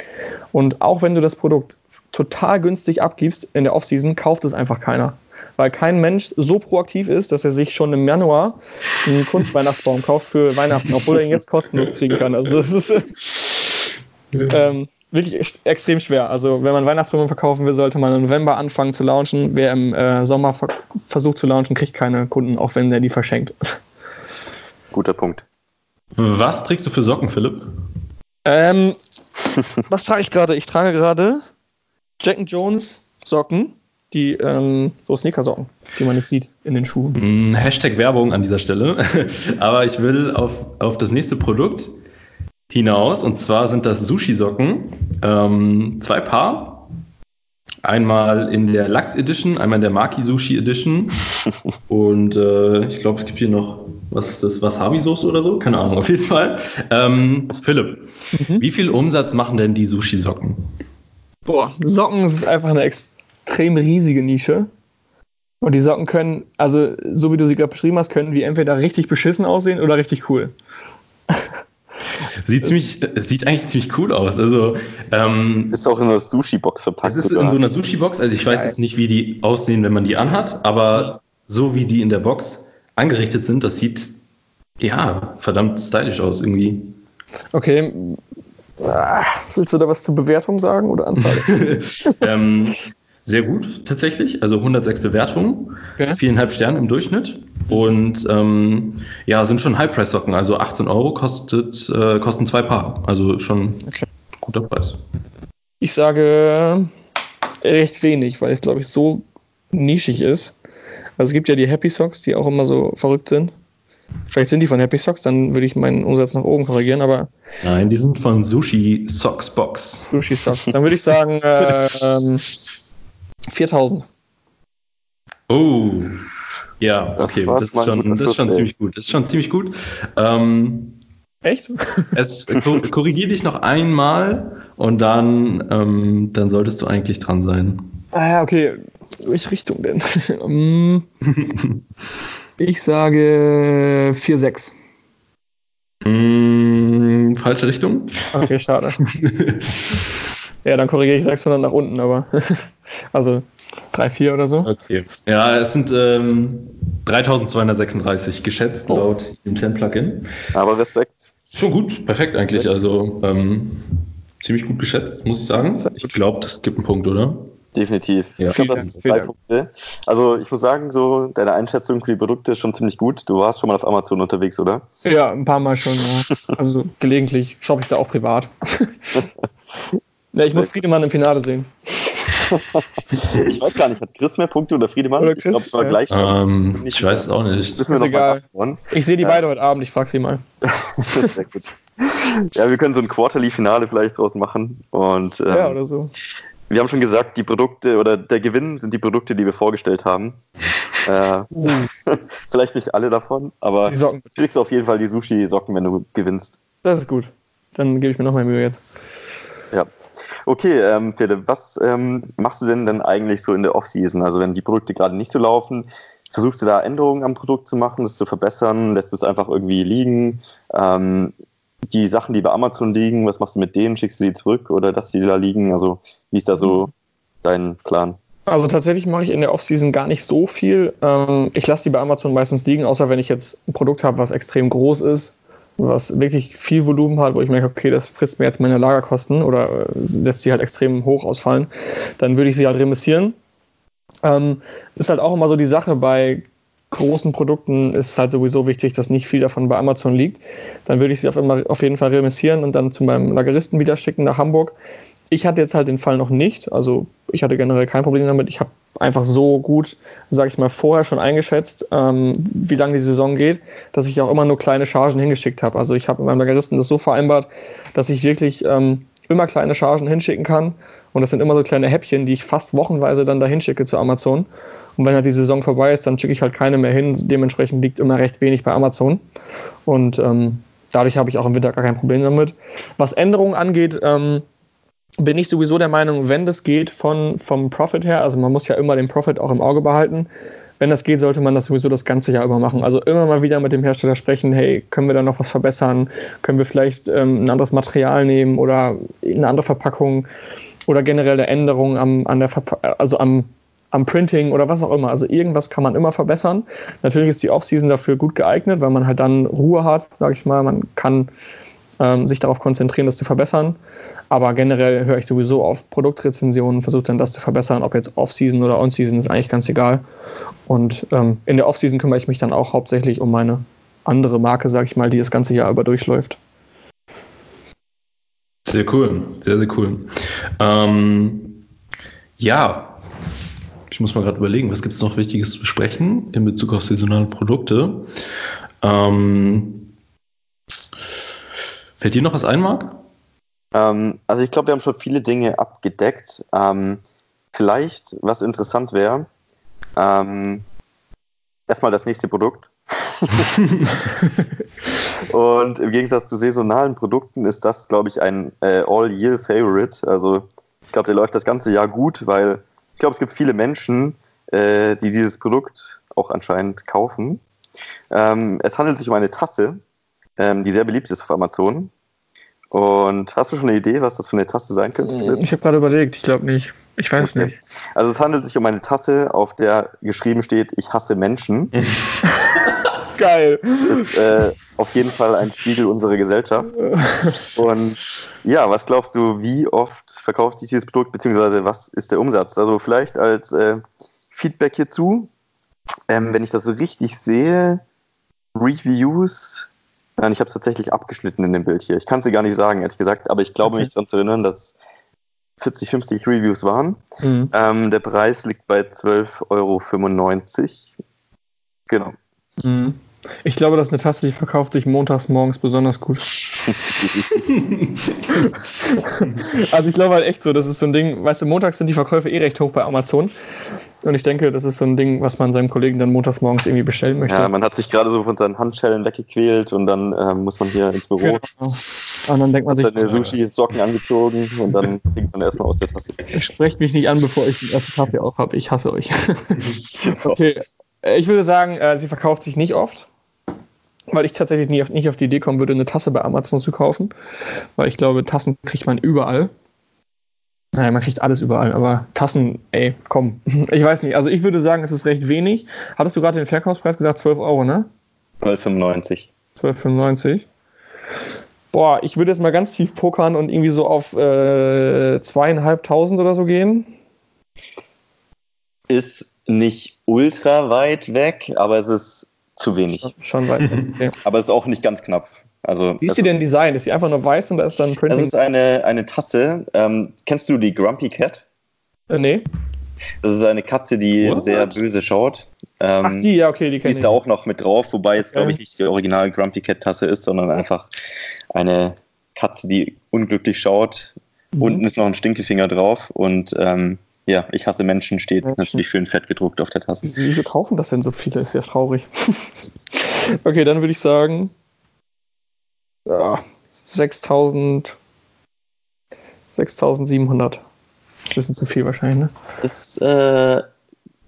Und auch wenn du das Produkt total günstig abgibst in der Off-Season, kauft es einfach keiner. Weil kein Mensch so proaktiv ist, dass er sich schon im Januar einen Kunstweihnachtsbaum kauft für Weihnachten, obwohl er ihn jetzt kostenlos kriegen kann. Also das ist, ähm, wirklich extrem schwer. Also wenn man Weihnachtsbäume verkaufen will, sollte man im November anfangen zu launchen. Wer im äh, Sommer ver versucht zu launchen, kriegt keine Kunden, auch wenn der die verschenkt. Guter Punkt. Was trägst du für Socken, Philipp? Ähm, was trage ich gerade? Ich trage gerade Jack Jones Socken, die ähm, so Sneaker-Socken, die man nicht sieht in den Schuhen. Mm, Hashtag Werbung an dieser Stelle. Aber ich will auf, auf das nächste Produkt hinaus. Und zwar sind das Sushi-Socken. Ähm, zwei Paar. Einmal in der Lachs Edition, einmal in der Maki Sushi Edition. Und äh, ich glaube, es gibt hier noch, was ist das, Wasabi-Sauce oder so? Keine Ahnung, auf jeden Fall. Ähm, Philipp, mhm. wie viel Umsatz machen denn die Sushi-Socken? Boah, Socken ist einfach eine extrem riesige Nische. Und die Socken können, also so wie du sie gerade beschrieben hast, können wie entweder richtig beschissen aussehen oder richtig cool. Sieht, ziemlich, sieht eigentlich ziemlich cool aus. Also, ähm, ist auch in einer Sushi-Box verpackt. Es ist sogar. in so einer Sushi-Box. Also ich weiß Geil. jetzt nicht, wie die aussehen, wenn man die anhat, aber so wie die in der Box angerichtet sind, das sieht ja verdammt stylisch aus irgendwie. Okay. Ah, willst du da was zur Bewertung sagen oder Anzahl? ähm, sehr gut tatsächlich. Also 106 Bewertungen, okay. viereinhalb Sterne im Durchschnitt. Und ähm, ja, sind schon High-Price-Socken. Also 18 Euro kostet, äh, kosten zwei Paar. Also schon okay. guter Preis. Ich sage recht wenig, weil es, glaube ich, so nischig ist. Also es gibt ja die Happy Socks, die auch immer so verrückt sind. Vielleicht sind die von Happy Socks, dann würde ich meinen Umsatz nach oben korrigieren, aber. Nein, die sind von Sushi Socks Box. Sushi Socks. Dann würde ich sagen, äh, ähm, 4000. Oh. Ja, okay, das, das ist schon, das ist schon ziemlich gut. Das ist schon ziemlich gut. Ähm, Echt? Es korrigiere dich noch einmal und dann, ähm, dann solltest du eigentlich dran sein. Ah ja, okay. Welche Richtung denn? Ähm, ich sage 4-6. Mm, falsche Richtung? Okay, schade. ja, dann korrigiere ich 600 nach unten, aber. Also 3, 4 oder so. Okay. Ja, es sind ähm, 3236 geschätzt oh. laut dem 10 Plugin. Aber Respekt. Schon gut, perfekt eigentlich. Also ähm, ziemlich gut geschätzt, muss ich sagen. Ich glaube, das gibt einen Punkt, oder? Definitiv. Ja. Ich glaube, das sind zwei Punkte. Also ich muss sagen, so deine Einschätzung für die Produkte ist schon ziemlich gut. Du warst schon mal auf Amazon unterwegs, oder? Ja, ein paar Mal schon. Ja. Also gelegentlich shoppe ich da auch privat. ja, ich muss Friedemann im Finale sehen ich weiß gar nicht, hat Chris mehr Punkte oder Friedemann? Oder Chris, ich glaube, es war ja. gleich. Ähm, ich weiß es auch nicht. Ist, ist egal. Ich sehe die ja. beide heute Abend, ich frage sie mal. Sehr gut. Ja, wir können so ein Quarterly-Finale vielleicht draus machen. Und, ähm, ja, oder so. Wir haben schon gesagt, die Produkte oder der Gewinn sind die Produkte, die wir vorgestellt haben. äh, uh. vielleicht nicht alle davon, aber du kriegst auf jeden Fall die Sushi-Socken, wenn du gewinnst. Das ist gut. Dann gebe ich mir noch mal Mühe jetzt. Ja. Okay, ähm, Philipp, was ähm, machst du denn dann eigentlich so in der Off-Season? Also wenn die Produkte gerade nicht so laufen, versuchst du da Änderungen am Produkt zu machen, das zu verbessern? Lässt du es einfach irgendwie liegen? Ähm, die Sachen, die bei Amazon liegen, was machst du mit denen? Schickst du die zurück oder dass die da liegen? Also wie ist da so mhm. dein Plan? Also tatsächlich mache ich in der Off-Season gar nicht so viel. Ähm, ich lasse die bei Amazon meistens liegen, außer wenn ich jetzt ein Produkt habe, was extrem groß ist, was wirklich viel Volumen hat, wo ich merke, okay, das frisst mir jetzt meine Lagerkosten oder äh, lässt sie halt extrem hoch ausfallen, dann würde ich sie halt remissieren. Ähm, ist halt auch immer so die Sache bei großen Produkten ist halt sowieso wichtig, dass nicht viel davon bei Amazon liegt. Dann würde ich sie auf, immer, auf jeden Fall remissieren und dann zu meinem Lageristen wieder schicken nach Hamburg. Ich hatte jetzt halt den Fall noch nicht. Also ich hatte generell kein Problem damit. Ich habe einfach so gut, sage ich mal, vorher schon eingeschätzt, ähm, wie lange die Saison geht, dass ich auch immer nur kleine Chargen hingeschickt habe. Also ich habe mit meinem Lageristen das so vereinbart, dass ich wirklich ähm, immer kleine Chargen hinschicken kann. Und das sind immer so kleine Häppchen, die ich fast wochenweise dann da hinschicke zu Amazon. Und wenn halt die Saison vorbei ist, dann schicke ich halt keine mehr hin. Dementsprechend liegt immer recht wenig bei Amazon. Und ähm, dadurch habe ich auch im Winter gar kein Problem damit. Was Änderungen angeht, ähm, bin ich sowieso der Meinung, wenn das geht von, vom Profit her, also man muss ja immer den Profit auch im Auge behalten, wenn das geht, sollte man das sowieso das ganze Jahr über machen. Also immer mal wieder mit dem Hersteller sprechen, hey, können wir da noch was verbessern? Können wir vielleicht ähm, ein anderes Material nehmen oder eine andere Verpackung oder generelle Änderungen am, an der also am, am Printing oder was auch immer. Also irgendwas kann man immer verbessern. Natürlich ist die Offseason dafür gut geeignet, weil man halt dann Ruhe hat, sage ich mal. Man kann ähm, sich darauf konzentrieren, das zu verbessern. Aber generell höre ich sowieso auf Produktrezensionen, versuche dann das zu verbessern, ob jetzt Off-Season oder On-Season, ist eigentlich ganz egal. Und ähm, in der Off-Season kümmere ich mich dann auch hauptsächlich um meine andere Marke, sage ich mal, die das ganze Jahr über durchläuft. Sehr cool, sehr, sehr cool. Ähm, ja, ich muss mal gerade überlegen, was gibt es noch Wichtiges zu besprechen in Bezug auf saisonale Produkte? Ähm, Fällt dir noch was ein, Marc? Ähm, also ich glaube, wir haben schon viele Dinge abgedeckt. Ähm, vielleicht, was interessant wäre, ähm, erstmal das nächste Produkt. Und im Gegensatz zu saisonalen Produkten ist das, glaube ich, ein äh, All-Year-Favorite. Also ich glaube, der läuft das ganze Jahr gut, weil ich glaube, es gibt viele Menschen, äh, die dieses Produkt auch anscheinend kaufen. Ähm, es handelt sich um eine Tasse, ähm, die sehr beliebt ist auf Amazon. Und hast du schon eine Idee, was das für eine Tasse sein könnte? Ich habe gerade überlegt, ich glaube nicht. Ich weiß okay. nicht. Also es handelt sich um eine Tasse, auf der geschrieben steht, ich hasse Menschen. Geil. Das ist äh, auf jeden Fall ein Spiegel unserer Gesellschaft. Und ja, was glaubst du, wie oft verkauft sich dieses Produkt, beziehungsweise was ist der Umsatz? Also vielleicht als äh, Feedback hierzu, ähm, wenn ich das richtig sehe, Reviews Nein, ich habe es tatsächlich abgeschnitten in dem Bild hier. Ich kann es dir gar nicht sagen, ehrlich gesagt, aber ich glaube okay. mich daran zu erinnern, dass 40, 50 Reviews waren. Mhm. Ähm, der Preis liegt bei 12,95 Euro. Genau. Mhm. Ich glaube, das ist eine Tasse, die verkauft sich montags morgens besonders gut. also ich glaube halt echt so, das ist so ein Ding, weißt du, montags sind die Verkäufe eh recht hoch bei Amazon. Und ich denke, das ist so ein Ding, was man seinem Kollegen dann montags morgens irgendwie bestellen möchte. Ja, man hat sich gerade so von seinen Handschellen weggequält und dann äh, muss man hier ins Büro. Genau. Und dann denkt man sich. Seine Sushi-Socken angezogen und dann trinkt man erstmal aus der Tasse. Sprecht mich nicht an, bevor ich den ersten Kaffee auf habe. Ich hasse euch. okay. Äh, ich würde sagen, äh, sie verkauft sich nicht oft weil ich tatsächlich nie auf, nicht auf die Idee kommen würde, eine Tasse bei Amazon zu kaufen, weil ich glaube, Tassen kriegt man überall. Naja, man kriegt alles überall, aber Tassen, ey, komm. Ich weiß nicht, also ich würde sagen, es ist recht wenig. Hattest du gerade den Verkaufspreis gesagt, 12 Euro, ne? 12,95. 12,95. Boah, ich würde jetzt mal ganz tief pokern und irgendwie so auf äh, zweieinhalbtausend oder so gehen. Ist nicht ultra weit weg, aber es ist zu wenig. Schon, weit. Okay. Aber es ist auch nicht ganz knapp. Also, Wie ist sie denn Design? Ist sie einfach nur weiß und da ist dann Printing? Das ist eine, eine Tasse. Ähm, kennst du die Grumpy Cat? Äh, nee. Das ist eine Katze, die What? sehr böse schaut. Ähm, Ach, die, ja, okay, die kenne ich. Die ist da auch noch mit drauf, wobei es, glaube ich, nicht die original Grumpy Cat Tasse ist, sondern einfach eine Katze, die unglücklich schaut. Mhm. Unten ist noch ein Stinkefinger drauf und ähm, ja, ich hasse Menschen steht Menschen. natürlich schön fett gedruckt auf der Tasse. Wieso kaufen das denn so viele? Ist ja traurig. okay, dann würde ich sagen, ja, 6000, 6700. Das ist ein bisschen zu viel wahrscheinlich, ne? Ist, äh,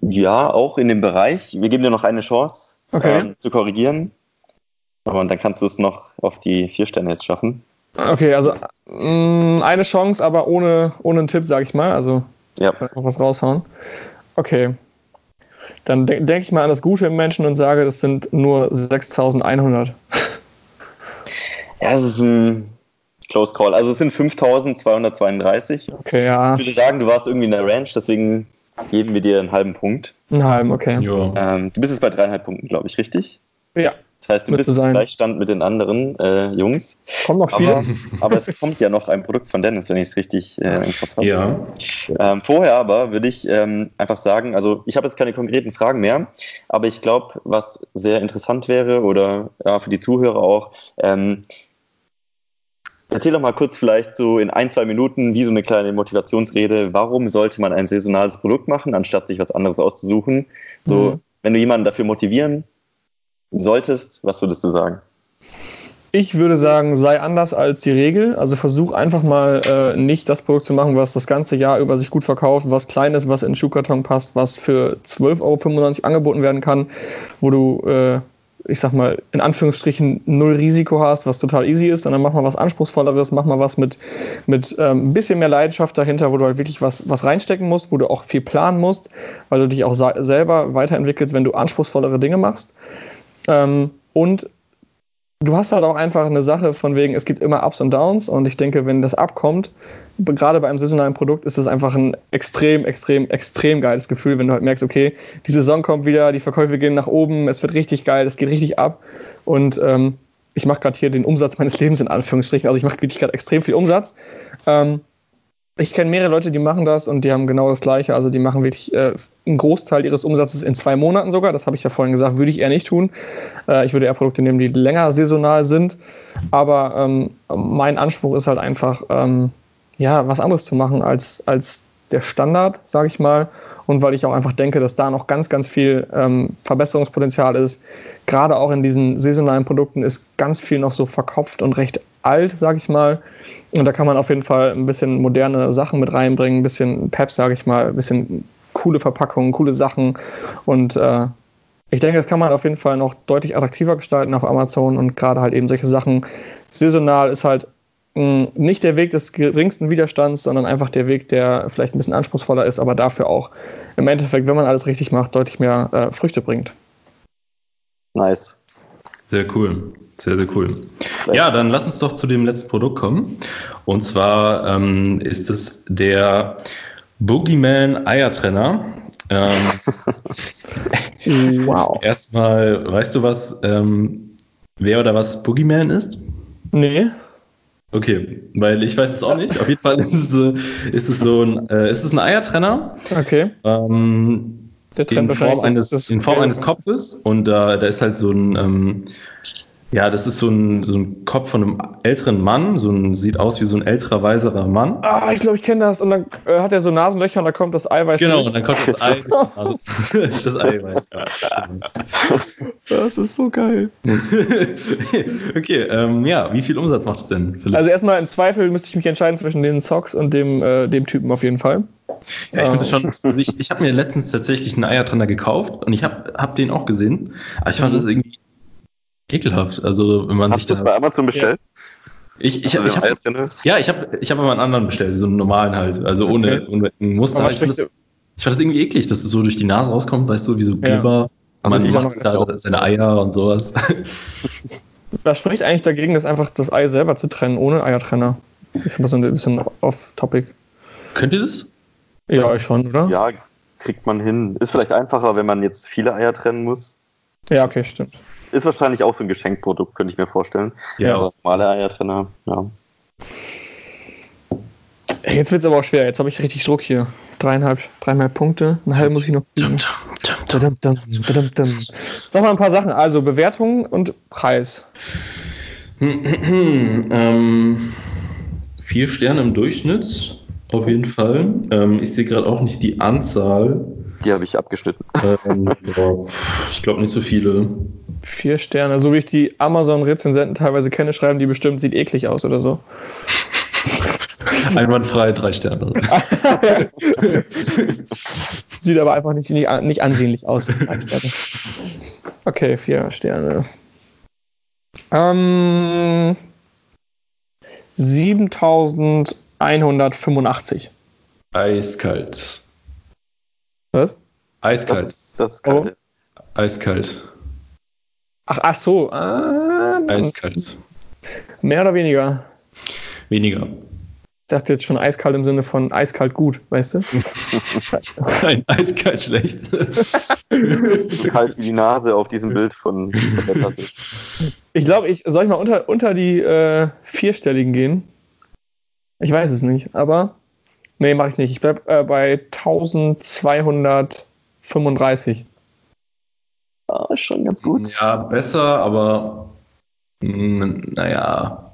ja, auch in dem Bereich. Wir geben dir noch eine Chance Okay. ähm, zu korrigieren. Aber dann kannst du es noch auf die vier Sterne jetzt schaffen. Okay, also mh, eine Chance, aber ohne, ohne einen Tipp, sag ich mal. Also Ja, noch was raushauen. Okay. Dann de denke ich mal an das Gute im Menschen und sage, das sind nur 6100. ja es ist ein Close Call. Also es sind 5232. Okay, ja. Ich würde sagen, du warst irgendwie in der Range, deswegen geben wir dir einen halben Punkt. Einen halben, okay. Ähm, du bist jetzt bei dreieinhalb Punkten, glaube ich, richtig? Ja, Das heißt, du bist im. Gleichstand mit den anderen äh, Jungs. kommen noch Spiele. Aber, aber es kommt ja noch ein Produkt von Dennis, wenn ich es richtig äh, im Kopf habe. ja. Ähm, vorher aber würde ich ähm, einfach sagen, also ich habe jetzt keine konkreten Fragen mehr, aber ich glaube, was sehr interessant wäre oder ja, für die Zuhörer auch, ähm, erzähl doch mal kurz vielleicht so in ein, zwei Minuten, wie so eine kleine Motivationsrede, warum sollte man ein saisonales Produkt machen, anstatt sich was anderes auszusuchen? So, Mhm. wenn du jemanden dafür motivieren solltest, was würdest du sagen? Ich würde sagen, sei anders als die Regel. Also versuch einfach mal äh, nicht das Produkt zu machen, was das ganze Jahr über sich gut verkauft, was klein ist, was in den Schuhkarton passt, was für 12,95 Euro angeboten werden kann, wo du, äh, ich sag mal, in Anführungsstrichen null Risiko hast, was total easy ist, sondern mach mal was Anspruchsvolleres, mach mal was mit, mit ähm, ein bisschen mehr Leidenschaft dahinter, wo du halt wirklich was, was reinstecken musst, wo du auch viel planen musst, weil du dich auch selber weiterentwickelst, wenn du anspruchsvollere Dinge machst. Ähm, und du hast halt auch einfach eine Sache von wegen, es gibt immer Ups und Downs und ich denke, wenn das abkommt, gerade bei einem saisonalen Produkt ist es einfach ein extrem, extrem, extrem geiles Gefühl, wenn du halt merkst, okay, die Saison kommt wieder, die Verkäufe gehen nach oben, es wird richtig geil, es geht richtig ab und ähm, ich mache gerade hier den Umsatz meines Lebens in Anführungsstrichen, also ich mache wirklich gerade extrem viel Umsatz. Ähm, ich kenne mehrere Leute, die machen das und die haben genau das Gleiche. Also die machen wirklich äh, einen Großteil ihres Umsatzes in zwei Monaten sogar. Das habe ich ja vorhin gesagt, würde ich eher nicht tun. Äh, ich würde eher Produkte nehmen, die länger saisonal sind. Aber ähm, mein Anspruch ist halt einfach, ähm, ja, was anderes zu machen als, als der Standard, sage ich mal. Und weil ich auch einfach denke, dass da noch ganz, ganz viel ähm, Verbesserungspotenzial ist. Gerade auch in diesen saisonalen Produkten ist ganz viel noch so verkopft und recht alt, sage ich mal. Und da kann man auf jeden Fall ein bisschen moderne Sachen mit reinbringen, ein bisschen Peps, sage ich mal, ein bisschen coole Verpackungen, coole Sachen. Und äh, ich denke, das kann man auf jeden Fall noch deutlich attraktiver gestalten auf Amazon und gerade halt eben solche Sachen. Saisonal ist halt mh, nicht der Weg des geringsten Widerstands, sondern einfach der Weg, der vielleicht ein bisschen anspruchsvoller ist, aber dafür auch im Endeffekt, wenn man alles richtig macht, deutlich mehr äh, Früchte bringt. Nice. Sehr cool. Sehr, sehr cool. Ja, dann lass uns doch zu dem letzten Produkt kommen. Und zwar ähm, ist es der Boogeyman Eiertrenner. Ähm, Wow. erstmal, weißt du was, ähm, wer oder was Boogeyman ist? Nee. Okay, weil ich weiß es auch nicht. Auf jeden Fall ist es so, ist es so ein, äh, ist es ein Eiertrenner. Okay. Ähm, Der in Form, eines, in Form eines Kopfes und da, da ist halt so ein, ähm, ja, das ist so ein, so ein Kopf von einem älteren Mann, so ein, sieht aus wie so ein älterer, weiserer Mann. Ah, ich glaube, ich kenne das. Und dann äh, hat er so Nasenlöcher und da kommt das Eiweiß. Genau, durch. und dann kommt das Ei, also, das Eiweiß. Das ist so geil. okay, ähm, ja, wie viel Umsatz macht es denn, Philipp? Also erstmal im Zweifel müsste ich mich entscheiden zwischen den Socks und dem, äh, dem Typen auf jeden Fall. ja, ich finde es schon, also ich, ich habe mir letztens tatsächlich einen Eiertrenner gekauft und ich habe hab den auch gesehen, aber ich fand Mhm. das irgendwie ekelhaft. Also, wenn man Hast sich du es da. bei Amazon bestellt? Ich, ich, Also ich, drinne? Ja, ich habe ich hab aber einen anderen bestellt, so einen normalen halt. Also ohne, Okay. ohne ein Muster. Aber Ich fand, das, ich fand das irgendwie eklig, dass es so durch die Nase rauskommt, weißt du, wie so Glibber. Also Man macht da seine Eier und sowas. Was spricht eigentlich dagegen, das einfach das Ei selber zu trennen, ohne Eiertrenner? Ist aber so ein bisschen off-topic. Könnt ihr das? Ja, ich schon, oder? Ja, kriegt man hin. Ist vielleicht einfacher, wenn man jetzt viele Eier trennen muss. Ja, okay, stimmt. Ist wahrscheinlich auch so ein Geschenkprodukt, könnte ich mir vorstellen. Ja. Aber normale Eiertrenner, ja. Ey, Jetzt wird es aber auch schwer. Jetzt habe ich richtig Druck hier. Dreieinhalb, dreieinhalb Punkte. Einen halben muss ich noch. Dum. Noch mal ein paar Sachen. Also Bewertung und Preis. ähm, vier Sterne im Durchschnitt, auf jeden Fall. Ähm, ich sehe gerade auch nicht die Anzahl. Die habe ich abgeschnitten. Ähm, ja, ich glaube nicht so viele. Vier Sterne. So wie ich die Amazon-Rezensenten teilweise kenne, schreiben die bestimmt, sieht eklig aus oder so. Einwandfrei, drei Sterne. Sieht aber einfach nicht, nicht, nicht ansehnlich aus. Okay, vier Sterne. Ähm, 7185. Eiskalt. Was? Eiskalt. Das, das ist kalt. Eiskalt. Ach, ach so. Ah, Eiskalt. Mehr oder weniger? Weniger. Ich dachte jetzt schon eiskalt im Sinne von eiskalt gut, weißt du? Nein, eiskalt schlecht. So kalt wie die Nase auf diesem Bild von, von der Tasse. Ich glaube, ich soll ich mal unter, unter die äh, vierstelligen gehen. Ich weiß es nicht, aber nee, mache ich nicht. Ich bleib äh, bei 1235. Ah, ist schon ganz gut. Ja, besser, aber mh, naja.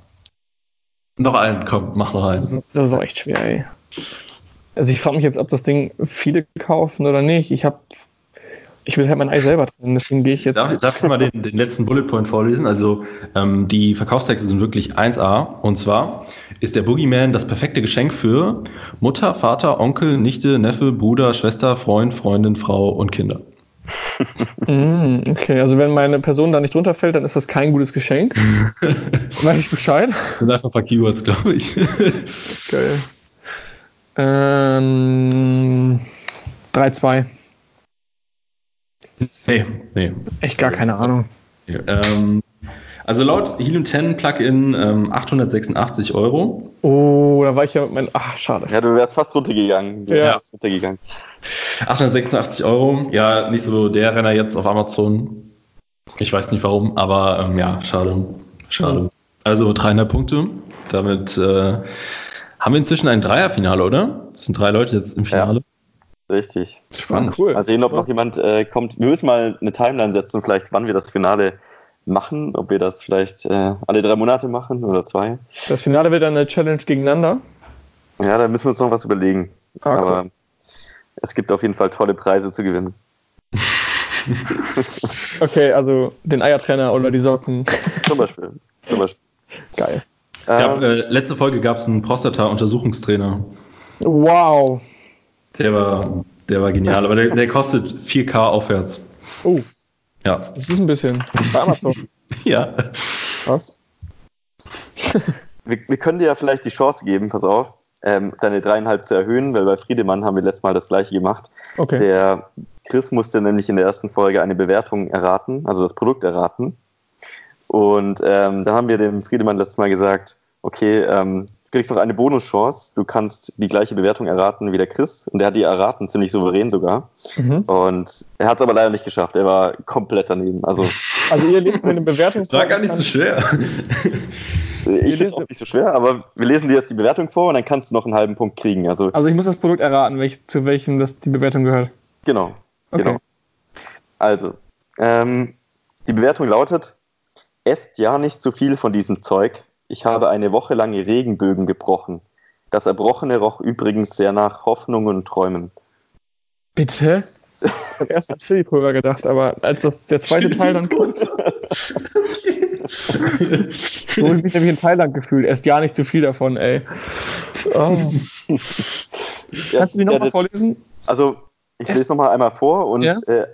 Noch einen, komm, mach noch einen. das ist auch echt schwer, ey. Also ich frage mich jetzt, ob das Ding viele kaufen oder nicht. Ich habe, ich will halt mein Ei selber trennen, deswegen gehe ich jetzt. Darf, darf ich mal den, den letzten Bullet Point vorlesen? Also ähm, die Verkaufstexte sind wirklich 1A. Und zwar ist der Boogeyman das perfekte Geschenk für Mutter, Vater, Onkel, Nichte, Neffe, Bruder, Schwester, Freund, Freundin, Frau und Kinder. Mm, okay, also wenn meine Person da nicht drunter fällt, dann ist das kein gutes Geschenk. Weiß ich Bescheid. Das sind einfach ein paar Keywords, glaube ich. Geil. Ähm, 3-2. nee, nee. Echt gar keine Ahnung. Ähm, also laut Helium 10 Plugin ähm, 886 Euro. Oh, da war ich ja mit meinem. Ach, schade. Ja, du wärst fast runtergegangen. Du Ja. runtergegangen. 886 Euro. Ja, nicht so der Renner jetzt auf Amazon. Ich weiß nicht warum, aber ähm, ja, schade. Schade. Also dreieinhalb Punkte. Damit äh, haben wir inzwischen ein Dreierfinale, oder? Es sind drei Leute jetzt im Finale. Richtig. Spannend. Cool. Mal sehen, ob noch jemand äh, kommt. Wir müssen mal eine Timeline setzen, vielleicht wann wir das Finale machen. Ob wir das vielleicht äh, alle drei Monate machen oder zwei. Das Finale wird dann eine Challenge gegeneinander. Ja, da müssen wir uns noch was überlegen. Ah, cool. Aber es gibt auf jeden Fall tolle Preise zu gewinnen. Okay, also den Eiertrenner oder die Socken. Zum Beispiel. Zum Beispiel. Geil. Ich glaub, Ähm, äh, letzte Folge gab es einen Prostata-Untersuchungstrainer. Wow. Der war, der war genial, aber der, der kostet 4K aufwärts. Oh, Ja. das ist ein bisschen. Bei Amazon. Ja. Was? wir, wir können dir ja vielleicht die Chance geben, pass auf, ähm, deine dreieinhalb zu erhöhen, weil bei Friedemann haben wir letztes Mal das gleiche gemacht. Okay. Der Chris musste nämlich in der ersten Folge eine Bewertung erraten, also das Produkt erraten. Und ähm, dann haben wir dem Friedemann letztes Mal gesagt, okay, ähm, kriegst noch eine Bonuschance, du kannst die gleiche Bewertung erraten wie der Chris. Und der hat die erraten, ziemlich souverän sogar. Mhm. Und er hat es aber leider nicht geschafft, er war komplett daneben. Also Also ihr lest mir eine Bewertung Das war gar nicht so schwer. ich finde es auch nicht so schwer, aber wir lesen dir jetzt die Bewertung vor und dann kannst du noch einen halben Punkt kriegen. Also Also ich muss das Produkt erraten, welch, zu welchem das die Bewertung gehört. genau. Okay. Genau. Also, ähm, die Bewertung lautet: Esst ja nicht zu viel von diesem Zeug. Ich habe eine Woche lang Regenbögen gebrochen. Das Erbrochene roch übrigens sehr nach Hoffnungen und Träumen. Bitte? Ich habe erst an Chili-Pulver gedacht, aber als das, der zweite Teil dann kommt, so habe ich mich nämlich in Thailand gefühlt. Erst ja nicht zu viel davon, ey. Oh. Kannst du die Ja, nochmal das- vorlesen? Also, ich Es- lese nochmal einmal vor und Ja? äh,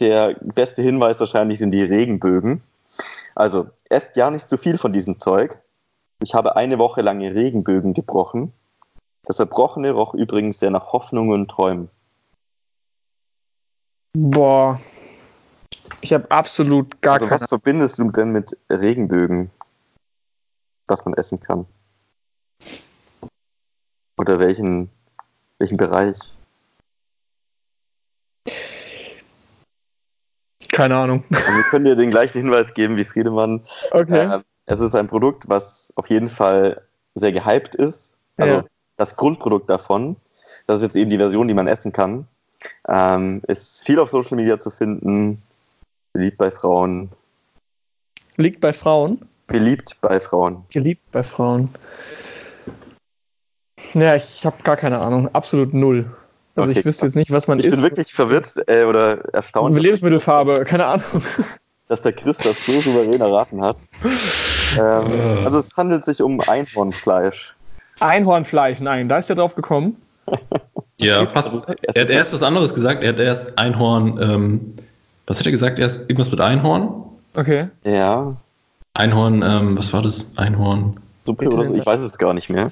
der beste Hinweis wahrscheinlich sind die Regenbögen. Also, esst ja nicht zu viel von diesem Zeug. Ich habe eine Woche lang Regenbögen gebrochen. Das Erbrochene roch übrigens sehr nach Hoffnungen und Träumen. Boah. Ich habe absolut gar Also, keine was verbindest du denn mit Regenbögen, was man essen kann? Oder welchen, welchen Bereich? Keine Ahnung. Also wir können dir den gleichen Hinweis geben wie Friedemann. Okay. Ähm, es ist ein Produkt, was auf jeden Fall sehr gehypt ist. Also Ja. das Grundprodukt davon, das ist jetzt eben die Version, die man essen kann, ähm, ist viel auf Social Media zu finden, beliebt bei Frauen, Liegt bei Frauen. beliebt bei Frauen. Geliebt bei Frauen. Ja, ich habe gar keine Ahnung. Absolut null. Also Okay, ich wüsste jetzt nicht, was man Ich isst. bin wirklich verwirrt äh, oder erstaunt, Lebensmittelfarbe, keine Ahnung. dass der Chris das so souverän erraten hat. Ähm, also es handelt sich um Einhornfleisch. Einhornfleisch, nein, da ist er drauf gekommen. Ja, fast. Er hat erst was anderes gesagt. Er hat erst Einhorn. Ähm, was hat er gesagt? Erst irgendwas mit Einhorn? Okay. Ja. Einhorn, ähm, was war das? Einhorn. Suppe oder so, ich weiß es gar nicht mehr.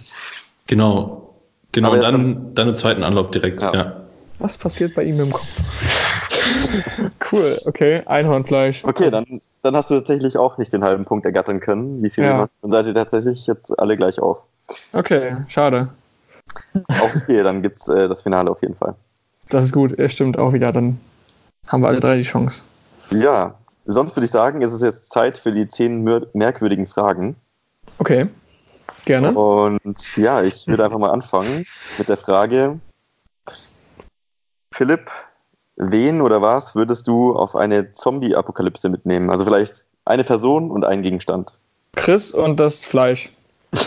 Genau. Genau, und dann, dann einen zweiten Anlauf direkt. Ja. Ja. Was passiert bei ihm im Kopf? cool, okay, Einhornfleisch. Okay, dann, dann hast du tatsächlich auch nicht den halben Punkt ergattern können. Wie viel Ja. Dann seid ihr tatsächlich jetzt alle gleich auf. Okay, schade. Auch okay, dann gibt's äh, das Finale auf jeden Fall. Das ist gut, er stimmt auch wieder, dann haben wir alle drei die Chance. Ja, sonst würde ich sagen, ist es jetzt Zeit für die zehn mer- merkwürdigen Fragen. Okay, gerne. Und ja, ich würde einfach mal anfangen mit der Frage: Philipp, wen oder was würdest du auf eine Zombie-Apokalypse mitnehmen? Also vielleicht eine Person und einen Gegenstand. Chris und das Fleisch.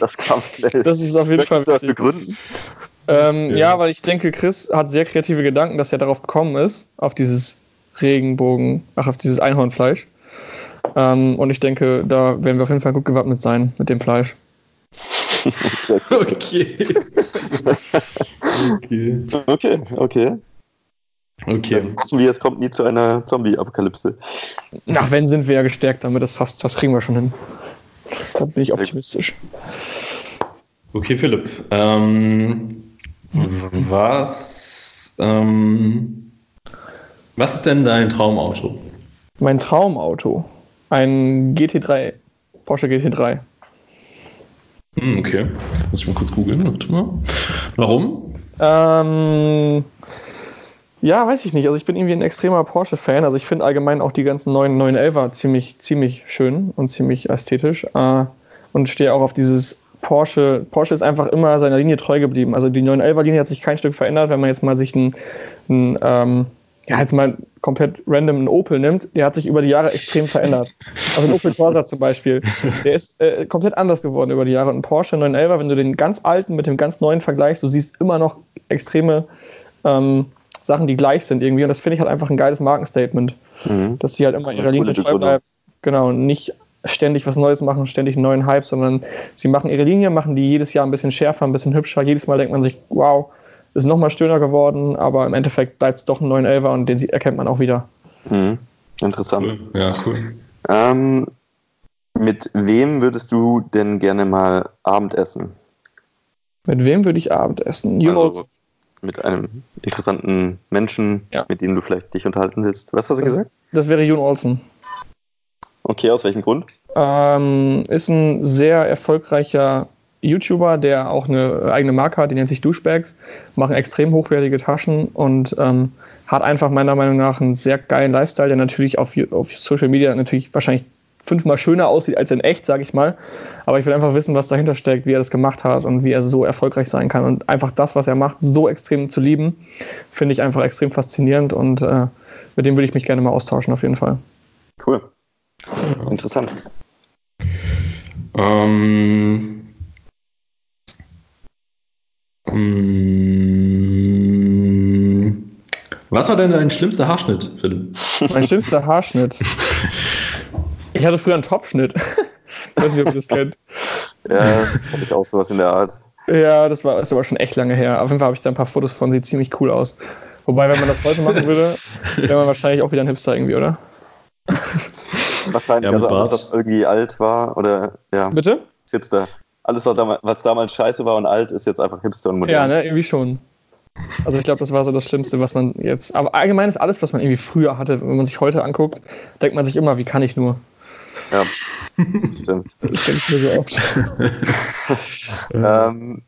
Das kam schnell. Das ist auf jeden Fall Möchtest du das wichtig. begründen? Ähm, Ja. ja. weil ich denke, Chris hat sehr kreative Gedanken, dass er darauf gekommen ist, auf dieses Regenbogen, ach, auf dieses Einhornfleisch. Ähm, und ich denke, da werden wir auf jeden Fall gut gewappnet sein mit dem Fleisch. Okay. okay. Okay, okay. Okay. Dann wissen wir, es kommt nie zu einer Zombie-Apokalypse. Ach, wenn sind wir ja gestärkt damit, das, das, das kriegen wir schon hin. Da bin ich optimistisch. Okay, Philipp. Ähm, was, ähm, was ist denn dein Traumauto? Mein Traumauto. Ein GT3. Porsche GT3. Hm, okay. Muss ich mal kurz googeln. Warum? Ähm, ja, weiß ich nicht. Also ich bin irgendwie ein extremer Porsche-Fan. Also ich finde allgemein auch die ganzen neuen 911er ziemlich, ziemlich schön und ziemlich ästhetisch. Äh, und stehe auch auf dieses Porsche. Porsche ist einfach immer seiner Linie treu geblieben. Also die 911er-Linie hat sich kein Stück verändert. Wenn man jetzt mal sich ein, ein ähm, ja, jetzt mal komplett random einen Opel nimmt, der hat sich über die Jahre extrem verändert. Also ein Opel Corsa zum Beispiel, der ist äh, komplett anders geworden über die Jahre. Und ein Porsche 911, wenn du den ganz alten mit dem ganz neuen vergleichst, du siehst immer noch extreme ähm, Sachen, die gleich sind irgendwie. Und das finde ich halt einfach ein geiles Markenstatement, Mhm. dass sie halt immer eine Linie treu bleiben. Genau, nicht ständig was Neues machen, ständig einen neuen Hype, sondern sie machen ihre Linie, machen die jedes Jahr ein bisschen schärfer, ein bisschen hübscher. Jedes Mal denkt man sich, wow, ist nochmal schöner geworden, aber im Endeffekt bleibt es doch ein 911er und den sie- erkennt man auch wieder. Mhm. Interessant. Ja, cool. Ähm, mit wem würdest du denn gerne mal Abendessen? Mit wem würde ich Abendessen? You know, Also mit einem interessanten Menschen, Ja. mit dem du vielleicht dich unterhalten willst. Was hast du Das- gesagt? das wäre Jon Olsen. Okay, aus welchem Grund? Ähm, ist ein sehr erfolgreicher YouTuber, der auch eine eigene Marke hat, die nennt sich Douchebags, machen extrem hochwertige Taschen und ähm, hat einfach meiner Meinung nach einen sehr geilen Lifestyle, der natürlich auf, auf Social Media natürlich wahrscheinlich fünfmal schöner aussieht als in echt, sage ich mal. Aber ich will einfach wissen, was dahinter steckt, wie er das gemacht hat und wie er so erfolgreich sein kann. Und einfach das, was er macht, so extrem zu lieben, finde ich einfach extrem faszinierend und äh, mit dem würde ich mich gerne mal austauschen, auf jeden Fall. Cool. Interessant. Ähm, ähm, was war denn dein schlimmster Haarschnitt, Philipp? Mein schlimmster Haarschnitt. Ich hatte früher einen Topschnitt. Ich weiß nicht, ob ihr das kennt. Ja, hatte ich auch sowas in der Art. Ja, das war ist aber schon echt lange her. Auf jeden Fall habe ich da ein paar Fotos von, sieht ziemlich cool aus. Wobei, wenn man das heute machen würde, wäre man wahrscheinlich auch wieder ein Hipster irgendwie, oder? Wahrscheinlich, Ja, also alles, was irgendwie alt war oder ja, Bitte? ist Hipster. Alles, was damals, was damals scheiße war und alt, ist jetzt einfach Hipster und modern. Ja, ne, irgendwie schon. Also ich glaube, das war so das Schlimmste, was man jetzt. Aber allgemein ist alles, was man irgendwie früher hatte, wenn man sich heute anguckt, denkt man sich immer, wie kann ich nur? Ja, stimmt. Das denke ich mir so oft. Ähm,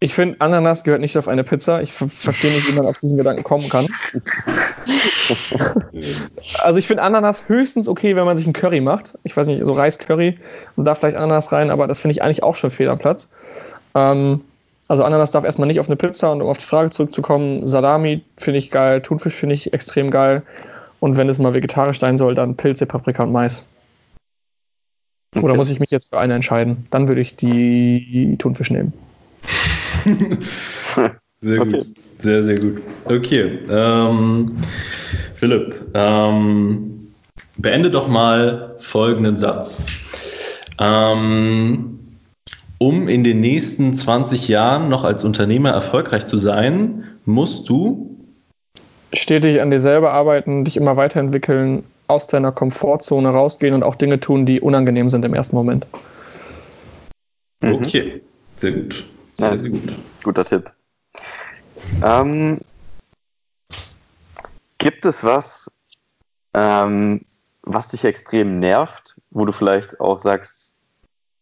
Ich finde, Ananas gehört nicht auf eine Pizza. Ich ver verstehe nicht, wie man auf diesen Gedanken kommen kann. Also ich finde Ananas höchstens okay, wenn man sich einen Curry macht. Ich weiß nicht, so Reis-Curry und da vielleicht Ananas rein, aber das finde ich eigentlich auch schon fehl am Platz. Ähm, also Ananas darf erstmal nicht auf eine Pizza und um auf die Frage zurückzukommen, Salami finde ich geil, Thunfisch finde ich extrem geil und wenn es mal vegetarisch sein soll, dann Pilze, Paprika und Mais. Oder Okay. muss ich mich jetzt für eine entscheiden? Dann würde ich die Thunfisch nehmen. Sehr gut. Okay. Sehr, sehr gut. Okay. Ähm, Philipp, ähm, beende doch mal folgenden Satz. Ähm, um in den nächsten 20 Jahren noch als Unternehmer erfolgreich zu sein, musst du stetig an dir selber arbeiten, dich immer weiterentwickeln, aus deiner Komfortzone rausgehen und auch Dinge tun, die unangenehm sind im ersten Moment. Mhm. Okay, sehr gut. Sehr, ja, sehr gut. Guter Tipp. Ähm, gibt es was, ähm, was dich extrem nervt, wo du vielleicht auch sagst,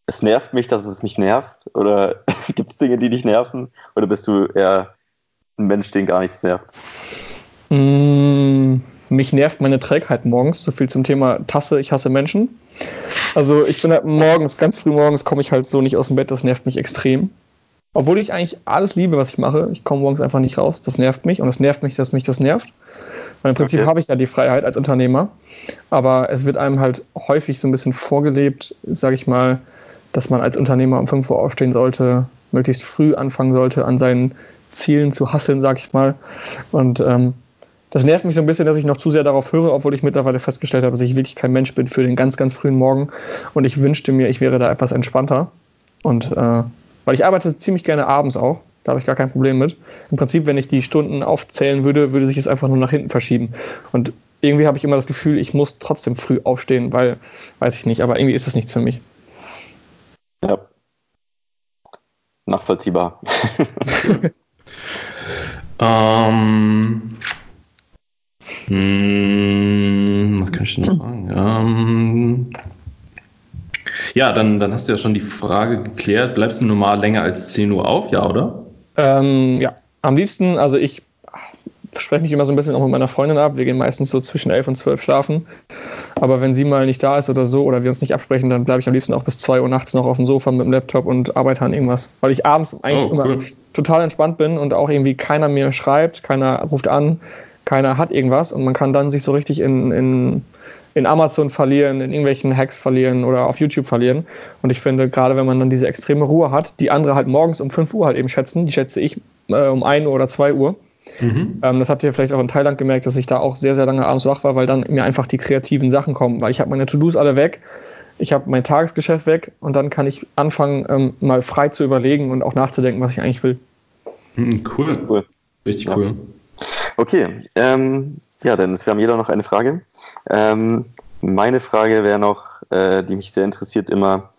es nervt mich, dass es mich nervt? Oder gibt es Dinge, die dich nerven? Oder bist du eher ein Mensch, den gar nichts nervt? Mmh, mich nervt meine Trägheit morgens. So viel zum Thema Tasse, ich hasse Menschen. Also ich bin halt morgens, ganz früh morgens komme ich halt so nicht aus dem Bett, das nervt mich extrem. Obwohl ich eigentlich alles liebe, was ich mache. Ich komme morgens einfach nicht raus. Das nervt mich und es nervt mich, dass mich das nervt. Weil im Prinzip okay. habe ich ja die Freiheit als Unternehmer. Aber es wird einem halt häufig so ein bisschen vorgelebt, sage ich mal, dass man als Unternehmer um 5 Uhr aufstehen sollte, möglichst früh anfangen sollte, an seinen Zielen zu hasseln, sage ich mal. Und ähm, das nervt mich so ein bisschen, dass ich noch zu sehr darauf höre, obwohl ich mittlerweile festgestellt habe, dass ich wirklich kein Mensch bin für den ganz, ganz frühen Morgen. Und ich wünschte mir, ich wäre da etwas entspannter. Und äh, weil ich arbeite ziemlich gerne abends auch. Da habe ich gar kein Problem mit. Im Prinzip, wenn ich die Stunden aufzählen würde, würde sich es einfach nur nach hinten verschieben. Und irgendwie habe ich immer das Gefühl, ich muss trotzdem früh aufstehen, weil, weiß ich nicht, aber irgendwie ist es nichts für mich. Ja. Nachvollziehbar. ähm, hm, was kann ich noch sagen? Ähm, ja, dann, dann hast du ja schon die Frage geklärt. Bleibst du normal länger als 10 Uhr auf, ja, oder? Ähm, ja, am liebsten, also ich spreche mich immer so ein bisschen auch mit meiner Freundin ab. Wir gehen meistens so zwischen 11 und 12 schlafen. Aber wenn sie mal nicht da ist oder so oder wir uns nicht absprechen, dann bleibe ich am liebsten auch bis 2 Uhr nachts noch auf dem Sofa mit dem Laptop und arbeite an irgendwas. Weil ich abends eigentlich oh, cool. immer total entspannt bin und auch irgendwie keiner mir schreibt, keiner ruft an, keiner hat irgendwas und man kann dann sich so richtig in, in, in Amazon verlieren, in irgendwelchen Hacks verlieren oder auf YouTube verlieren. Und ich finde, gerade wenn man dann diese extreme Ruhe hat, die andere halt morgens um 5 Uhr halt eben schätzen, die schätze ich äh, um 1 Uhr oder 2 Uhr. Mhm. Ähm, das habt ihr vielleicht auch in Thailand gemerkt, dass ich da auch sehr, sehr lange abends wach war, weil dann mir einfach die kreativen Sachen kommen. Weil ich habe meine To-Dos alle weg, ich habe mein Tagesgeschäft weg und dann kann ich anfangen, ähm, mal frei zu überlegen und auch nachzudenken, was ich eigentlich will. Mhm, cool. cool. Richtig ja. Okay, ähm, ja, Dennis, wir haben jeder noch eine Frage. Ähm, meine Frage wäre noch, äh, die mich sehr interessiert immer,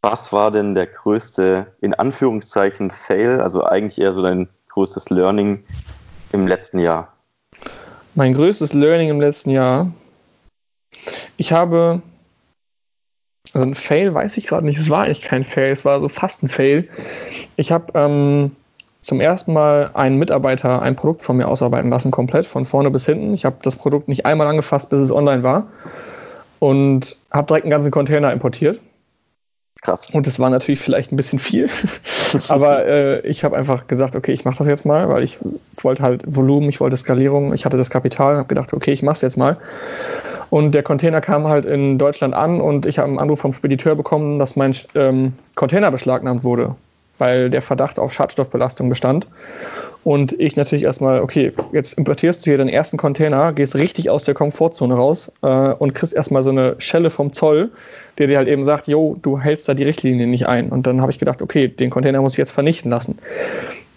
was war denn der größte, in Anführungszeichen, Fail, also eigentlich eher so dein größtes Learning im letzten Jahr? Mein größtes Learning im letzten Jahr. Ich habe, also ein Fail weiß ich gerade nicht, es war eigentlich kein Fail, es war so fast ein Fail. Ich habe ähm, zum ersten Mal einen Mitarbeiter ein Produkt von mir ausarbeiten lassen, komplett von vorne bis hinten. Ich habe das Produkt nicht einmal angefasst, bis es online war und habe direkt einen ganzen Container importiert. Krass. Und es war natürlich vielleicht ein bisschen viel, aber äh, ich habe einfach gesagt, okay, ich mache das jetzt mal, weil ich wollte halt Volumen, ich wollte Skalierung, ich hatte das Kapital, habe gedacht, okay, ich mache es jetzt mal. Und der Container kam halt in Deutschland an und ich habe einen Anruf vom Spediteur bekommen, dass mein ähm, Container beschlagnahmt wurde weil der Verdacht auf Schadstoffbelastung bestand. Und ich natürlich erstmal, okay, jetzt importierst du hier den ersten Container, gehst richtig aus der Komfortzone raus äh, und kriegst erstmal so eine Schelle vom Zoll, der dir halt eben sagt, jo, du hältst da die Richtlinien nicht ein. Und dann habe ich gedacht, okay, den Container muss ich jetzt vernichten lassen.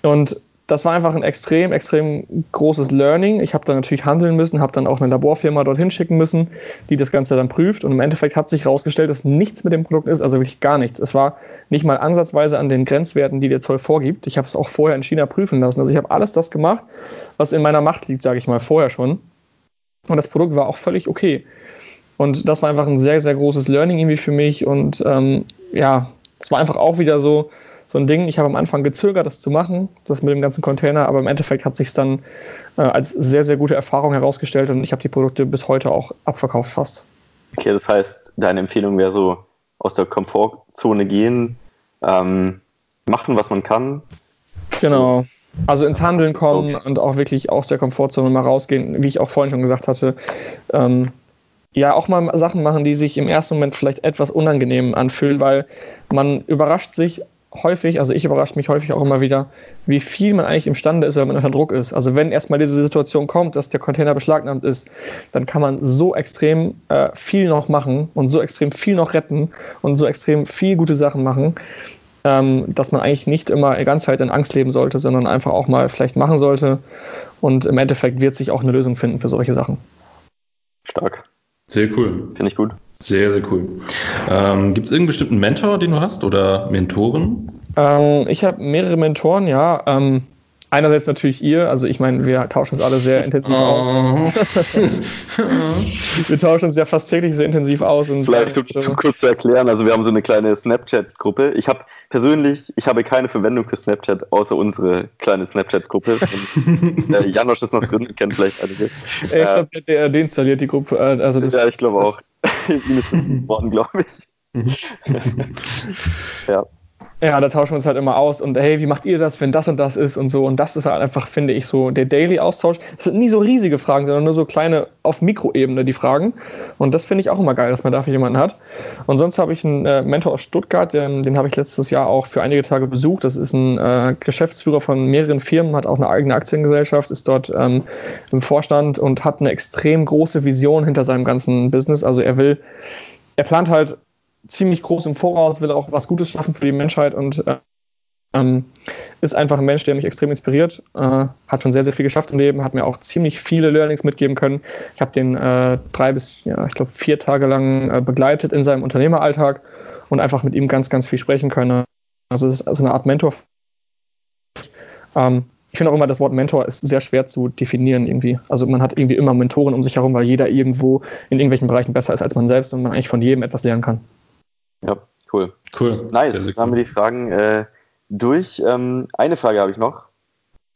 Und das war einfach ein extrem, extrem großes Learning. Ich habe dann natürlich handeln müssen, habe dann auch eine Laborfirma dorthin schicken müssen, die das Ganze dann prüft. Und im Endeffekt hat sich herausgestellt, dass nichts mit dem Produkt ist, also wirklich gar nichts. Es war nicht mal ansatzweise an den Grenzwerten, die der Zoll vorgibt. Ich habe es auch vorher in China prüfen lassen. Also ich habe alles das gemacht, was in meiner Macht liegt, sage ich mal, vorher schon. Und das Produkt war auch völlig okay. Und das war einfach ein sehr, sehr großes Learning irgendwie für mich. Und ähm, ja, es war einfach auch wieder so, so ein Ding. Ich habe am Anfang gezögert, das zu machen, das mit dem ganzen Container, aber im Endeffekt hat sich dann äh, als sehr, sehr gute Erfahrung herausgestellt und ich habe die Produkte bis heute auch abverkauft fast. Okay, das heißt, deine Empfehlung wäre so aus der Komfortzone gehen, ähm, machen, was man kann. Genau. Also ins Handeln kommen okay. und auch wirklich aus der Komfortzone mal rausgehen, wie ich auch vorhin schon gesagt hatte. Ähm, ja, auch mal Sachen machen, die sich im ersten Moment vielleicht etwas unangenehm anfühlen, weil man überrascht sich häufig, also ich überrasche mich häufig auch immer wieder, wie viel man eigentlich imstande ist, wenn man unter Druck ist. Also wenn erstmal diese Situation kommt, dass der Container beschlagnahmt ist, dann kann man so extrem äh, viel noch machen und so extrem viel noch retten und so extrem viel gute Sachen machen, ähm, dass man eigentlich nicht immer die ganze Zeit in Angst leben sollte, sondern einfach auch mal vielleicht machen sollte. Und im Endeffekt wird sich auch eine Lösung finden für solche Sachen. Stark. Sehr cool. Finde ich gut. Sehr, sehr cool. Ähm, Gibt es irgendeinen bestimmten Mentor, den du hast oder Mentoren? Ähm, ich habe mehrere Mentoren, ja. Ähm, einerseits natürlich ihr, also ich meine, wir tauschen uns alle sehr intensiv oh. aus. wir tauschen uns ja fast täglich sehr intensiv aus. Und Vielleicht um es zu kurz zu erklären, also wir haben so eine kleine Snapchat-Gruppe. Ich habe persönlich, ich habe keine Verwendung für Snapchat, außer unsere kleine Snapchat-Gruppe. äh, Janosch ist noch drin, kennt vielleicht einige. Ich glaube, der, der deinstalliert die Gruppe. Äh, also das ja, ich glaube auch. Ihm ist geworden, glaube ich. ja. Ja, da tauschen wir uns halt immer aus und hey, wie macht ihr das, wenn das und das ist und so. Und das ist halt einfach, finde ich, so der Daily-Austausch. Es sind nie so riesige Fragen, sondern nur so kleine auf Mikroebene die Fragen. Und das finde ich auch immer geil, dass man dafür jemanden hat. Und sonst habe ich einen äh, Mentor aus Stuttgart, den, den habe ich letztes Jahr auch für einige Tage besucht. Das ist ein äh, Geschäftsführer von mehreren Firmen, hat auch eine eigene Aktiengesellschaft, ist dort ähm, im Vorstand und hat eine extrem große Vision hinter seinem ganzen Business. Also er will, er plant halt ziemlich groß im Voraus, will auch was Gutes schaffen für die Menschheit und äh, ähm, ist einfach ein Mensch, der mich extrem inspiriert, äh, hat schon sehr, sehr viel geschafft im Leben, hat mir auch ziemlich viele Learnings mitgeben können. Ich habe den äh, drei bis, ja, ich glaube, vier Tage lang äh, begleitet in seinem Unternehmeralltag und einfach mit ihm ganz, ganz viel sprechen können. Also es ist also eine Art Mentor. Ähm, ich finde auch immer, das Wort Mentor ist sehr schwer zu definieren irgendwie. Also man hat irgendwie immer Mentoren um sich herum, weil jeder irgendwo in irgendwelchen Bereichen besser ist als man selbst und man eigentlich von jedem etwas lernen kann. Ja, cool. Cool. Nice. Dann haben wir die Fragen äh, durch. Ähm, eine Frage habe ich noch.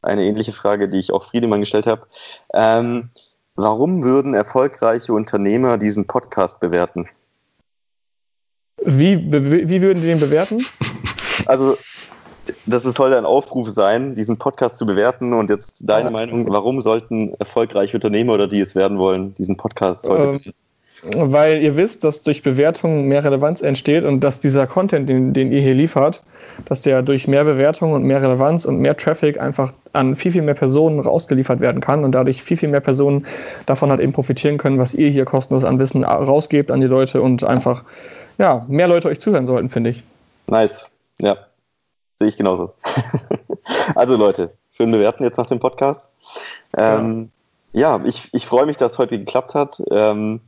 Eine ähnliche Frage, die ich auch Friedemann gestellt habe. Ähm, warum würden erfolgreiche Unternehmer diesen Podcast bewerten? Wie, wie würden die den bewerten? Also, das soll ein Aufruf sein, diesen Podcast zu bewerten. Und jetzt deine ja. Meinung, warum sollten erfolgreiche Unternehmer oder die es werden wollen, diesen Podcast heute ähm, weil ihr wisst, dass durch Bewertungen mehr Relevanz entsteht und dass dieser Content, den, den ihr hier liefert, dass der durch mehr Bewertungen und mehr Relevanz und mehr Traffic einfach an viel, viel mehr Personen rausgeliefert werden kann und dadurch viel, viel mehr Personen davon halt eben profitieren können, was ihr hier kostenlos an Wissen rausgebt an die Leute und einfach, ja, mehr Leute euch zuhören sollten, finde ich. Nice. Ja. Sehe ich genauso. also Leute, schön bewerten jetzt nach dem Podcast. Ähm, ja. ja, ich, ich freue mich, dass es heute geklappt hat. Ähm,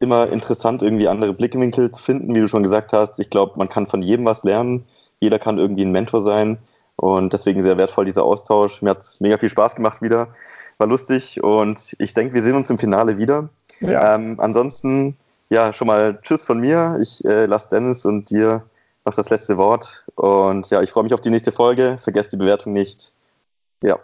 immer interessant, irgendwie andere Blickwinkel zu finden, wie du schon gesagt hast. Ich glaube, man kann von jedem was lernen. Jeder kann irgendwie ein Mentor sein. Und deswegen sehr wertvoll dieser Austausch. Mir hat es mega viel Spaß gemacht wieder. War lustig und ich denke, wir sehen uns im Finale wieder. Ja. Ähm, ansonsten, ja, schon mal Tschüss von mir. Ich äh, lasse Dennis und dir noch das letzte Wort. Und ja, ich freue mich auf die nächste Folge. Vergesst die Bewertung nicht. Ja.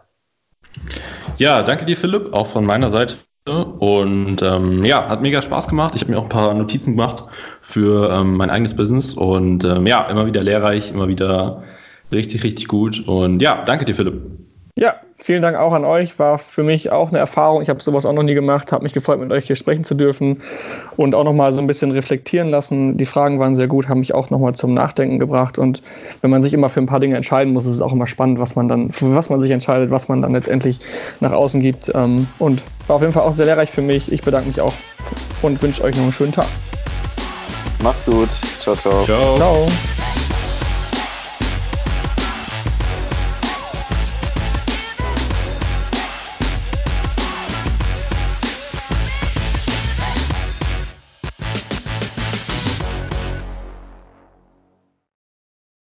Ja, danke dir, Philipp, auch von meiner Seite. Und ähm, ja, hat mega Spaß gemacht. Ich habe mir auch ein paar Notizen gemacht für ähm, mein eigenes Business und ähm, ja, immer wieder lehrreich, immer wieder richtig, richtig gut. Und ja, danke dir, Philipp. Ja, vielen Dank auch an euch. War für mich auch eine Erfahrung. Ich habe sowas auch noch nie gemacht. Habe mich gefreut, mit euch hier sprechen zu dürfen und auch noch mal so ein bisschen reflektieren lassen. Die Fragen waren sehr gut, haben mich auch noch mal zum Nachdenken gebracht. Und wenn man sich immer für ein paar Dinge entscheiden muss, ist es auch immer spannend, was man dann, für was man sich entscheidet, was man dann letztendlich nach außen gibt. Ähm, und war auf jeden Fall auch sehr lehrreich für mich. Ich bedanke mich auch und wünsche euch noch einen schönen Tag. Macht's gut. Ciao, ciao. Ciao. ciao.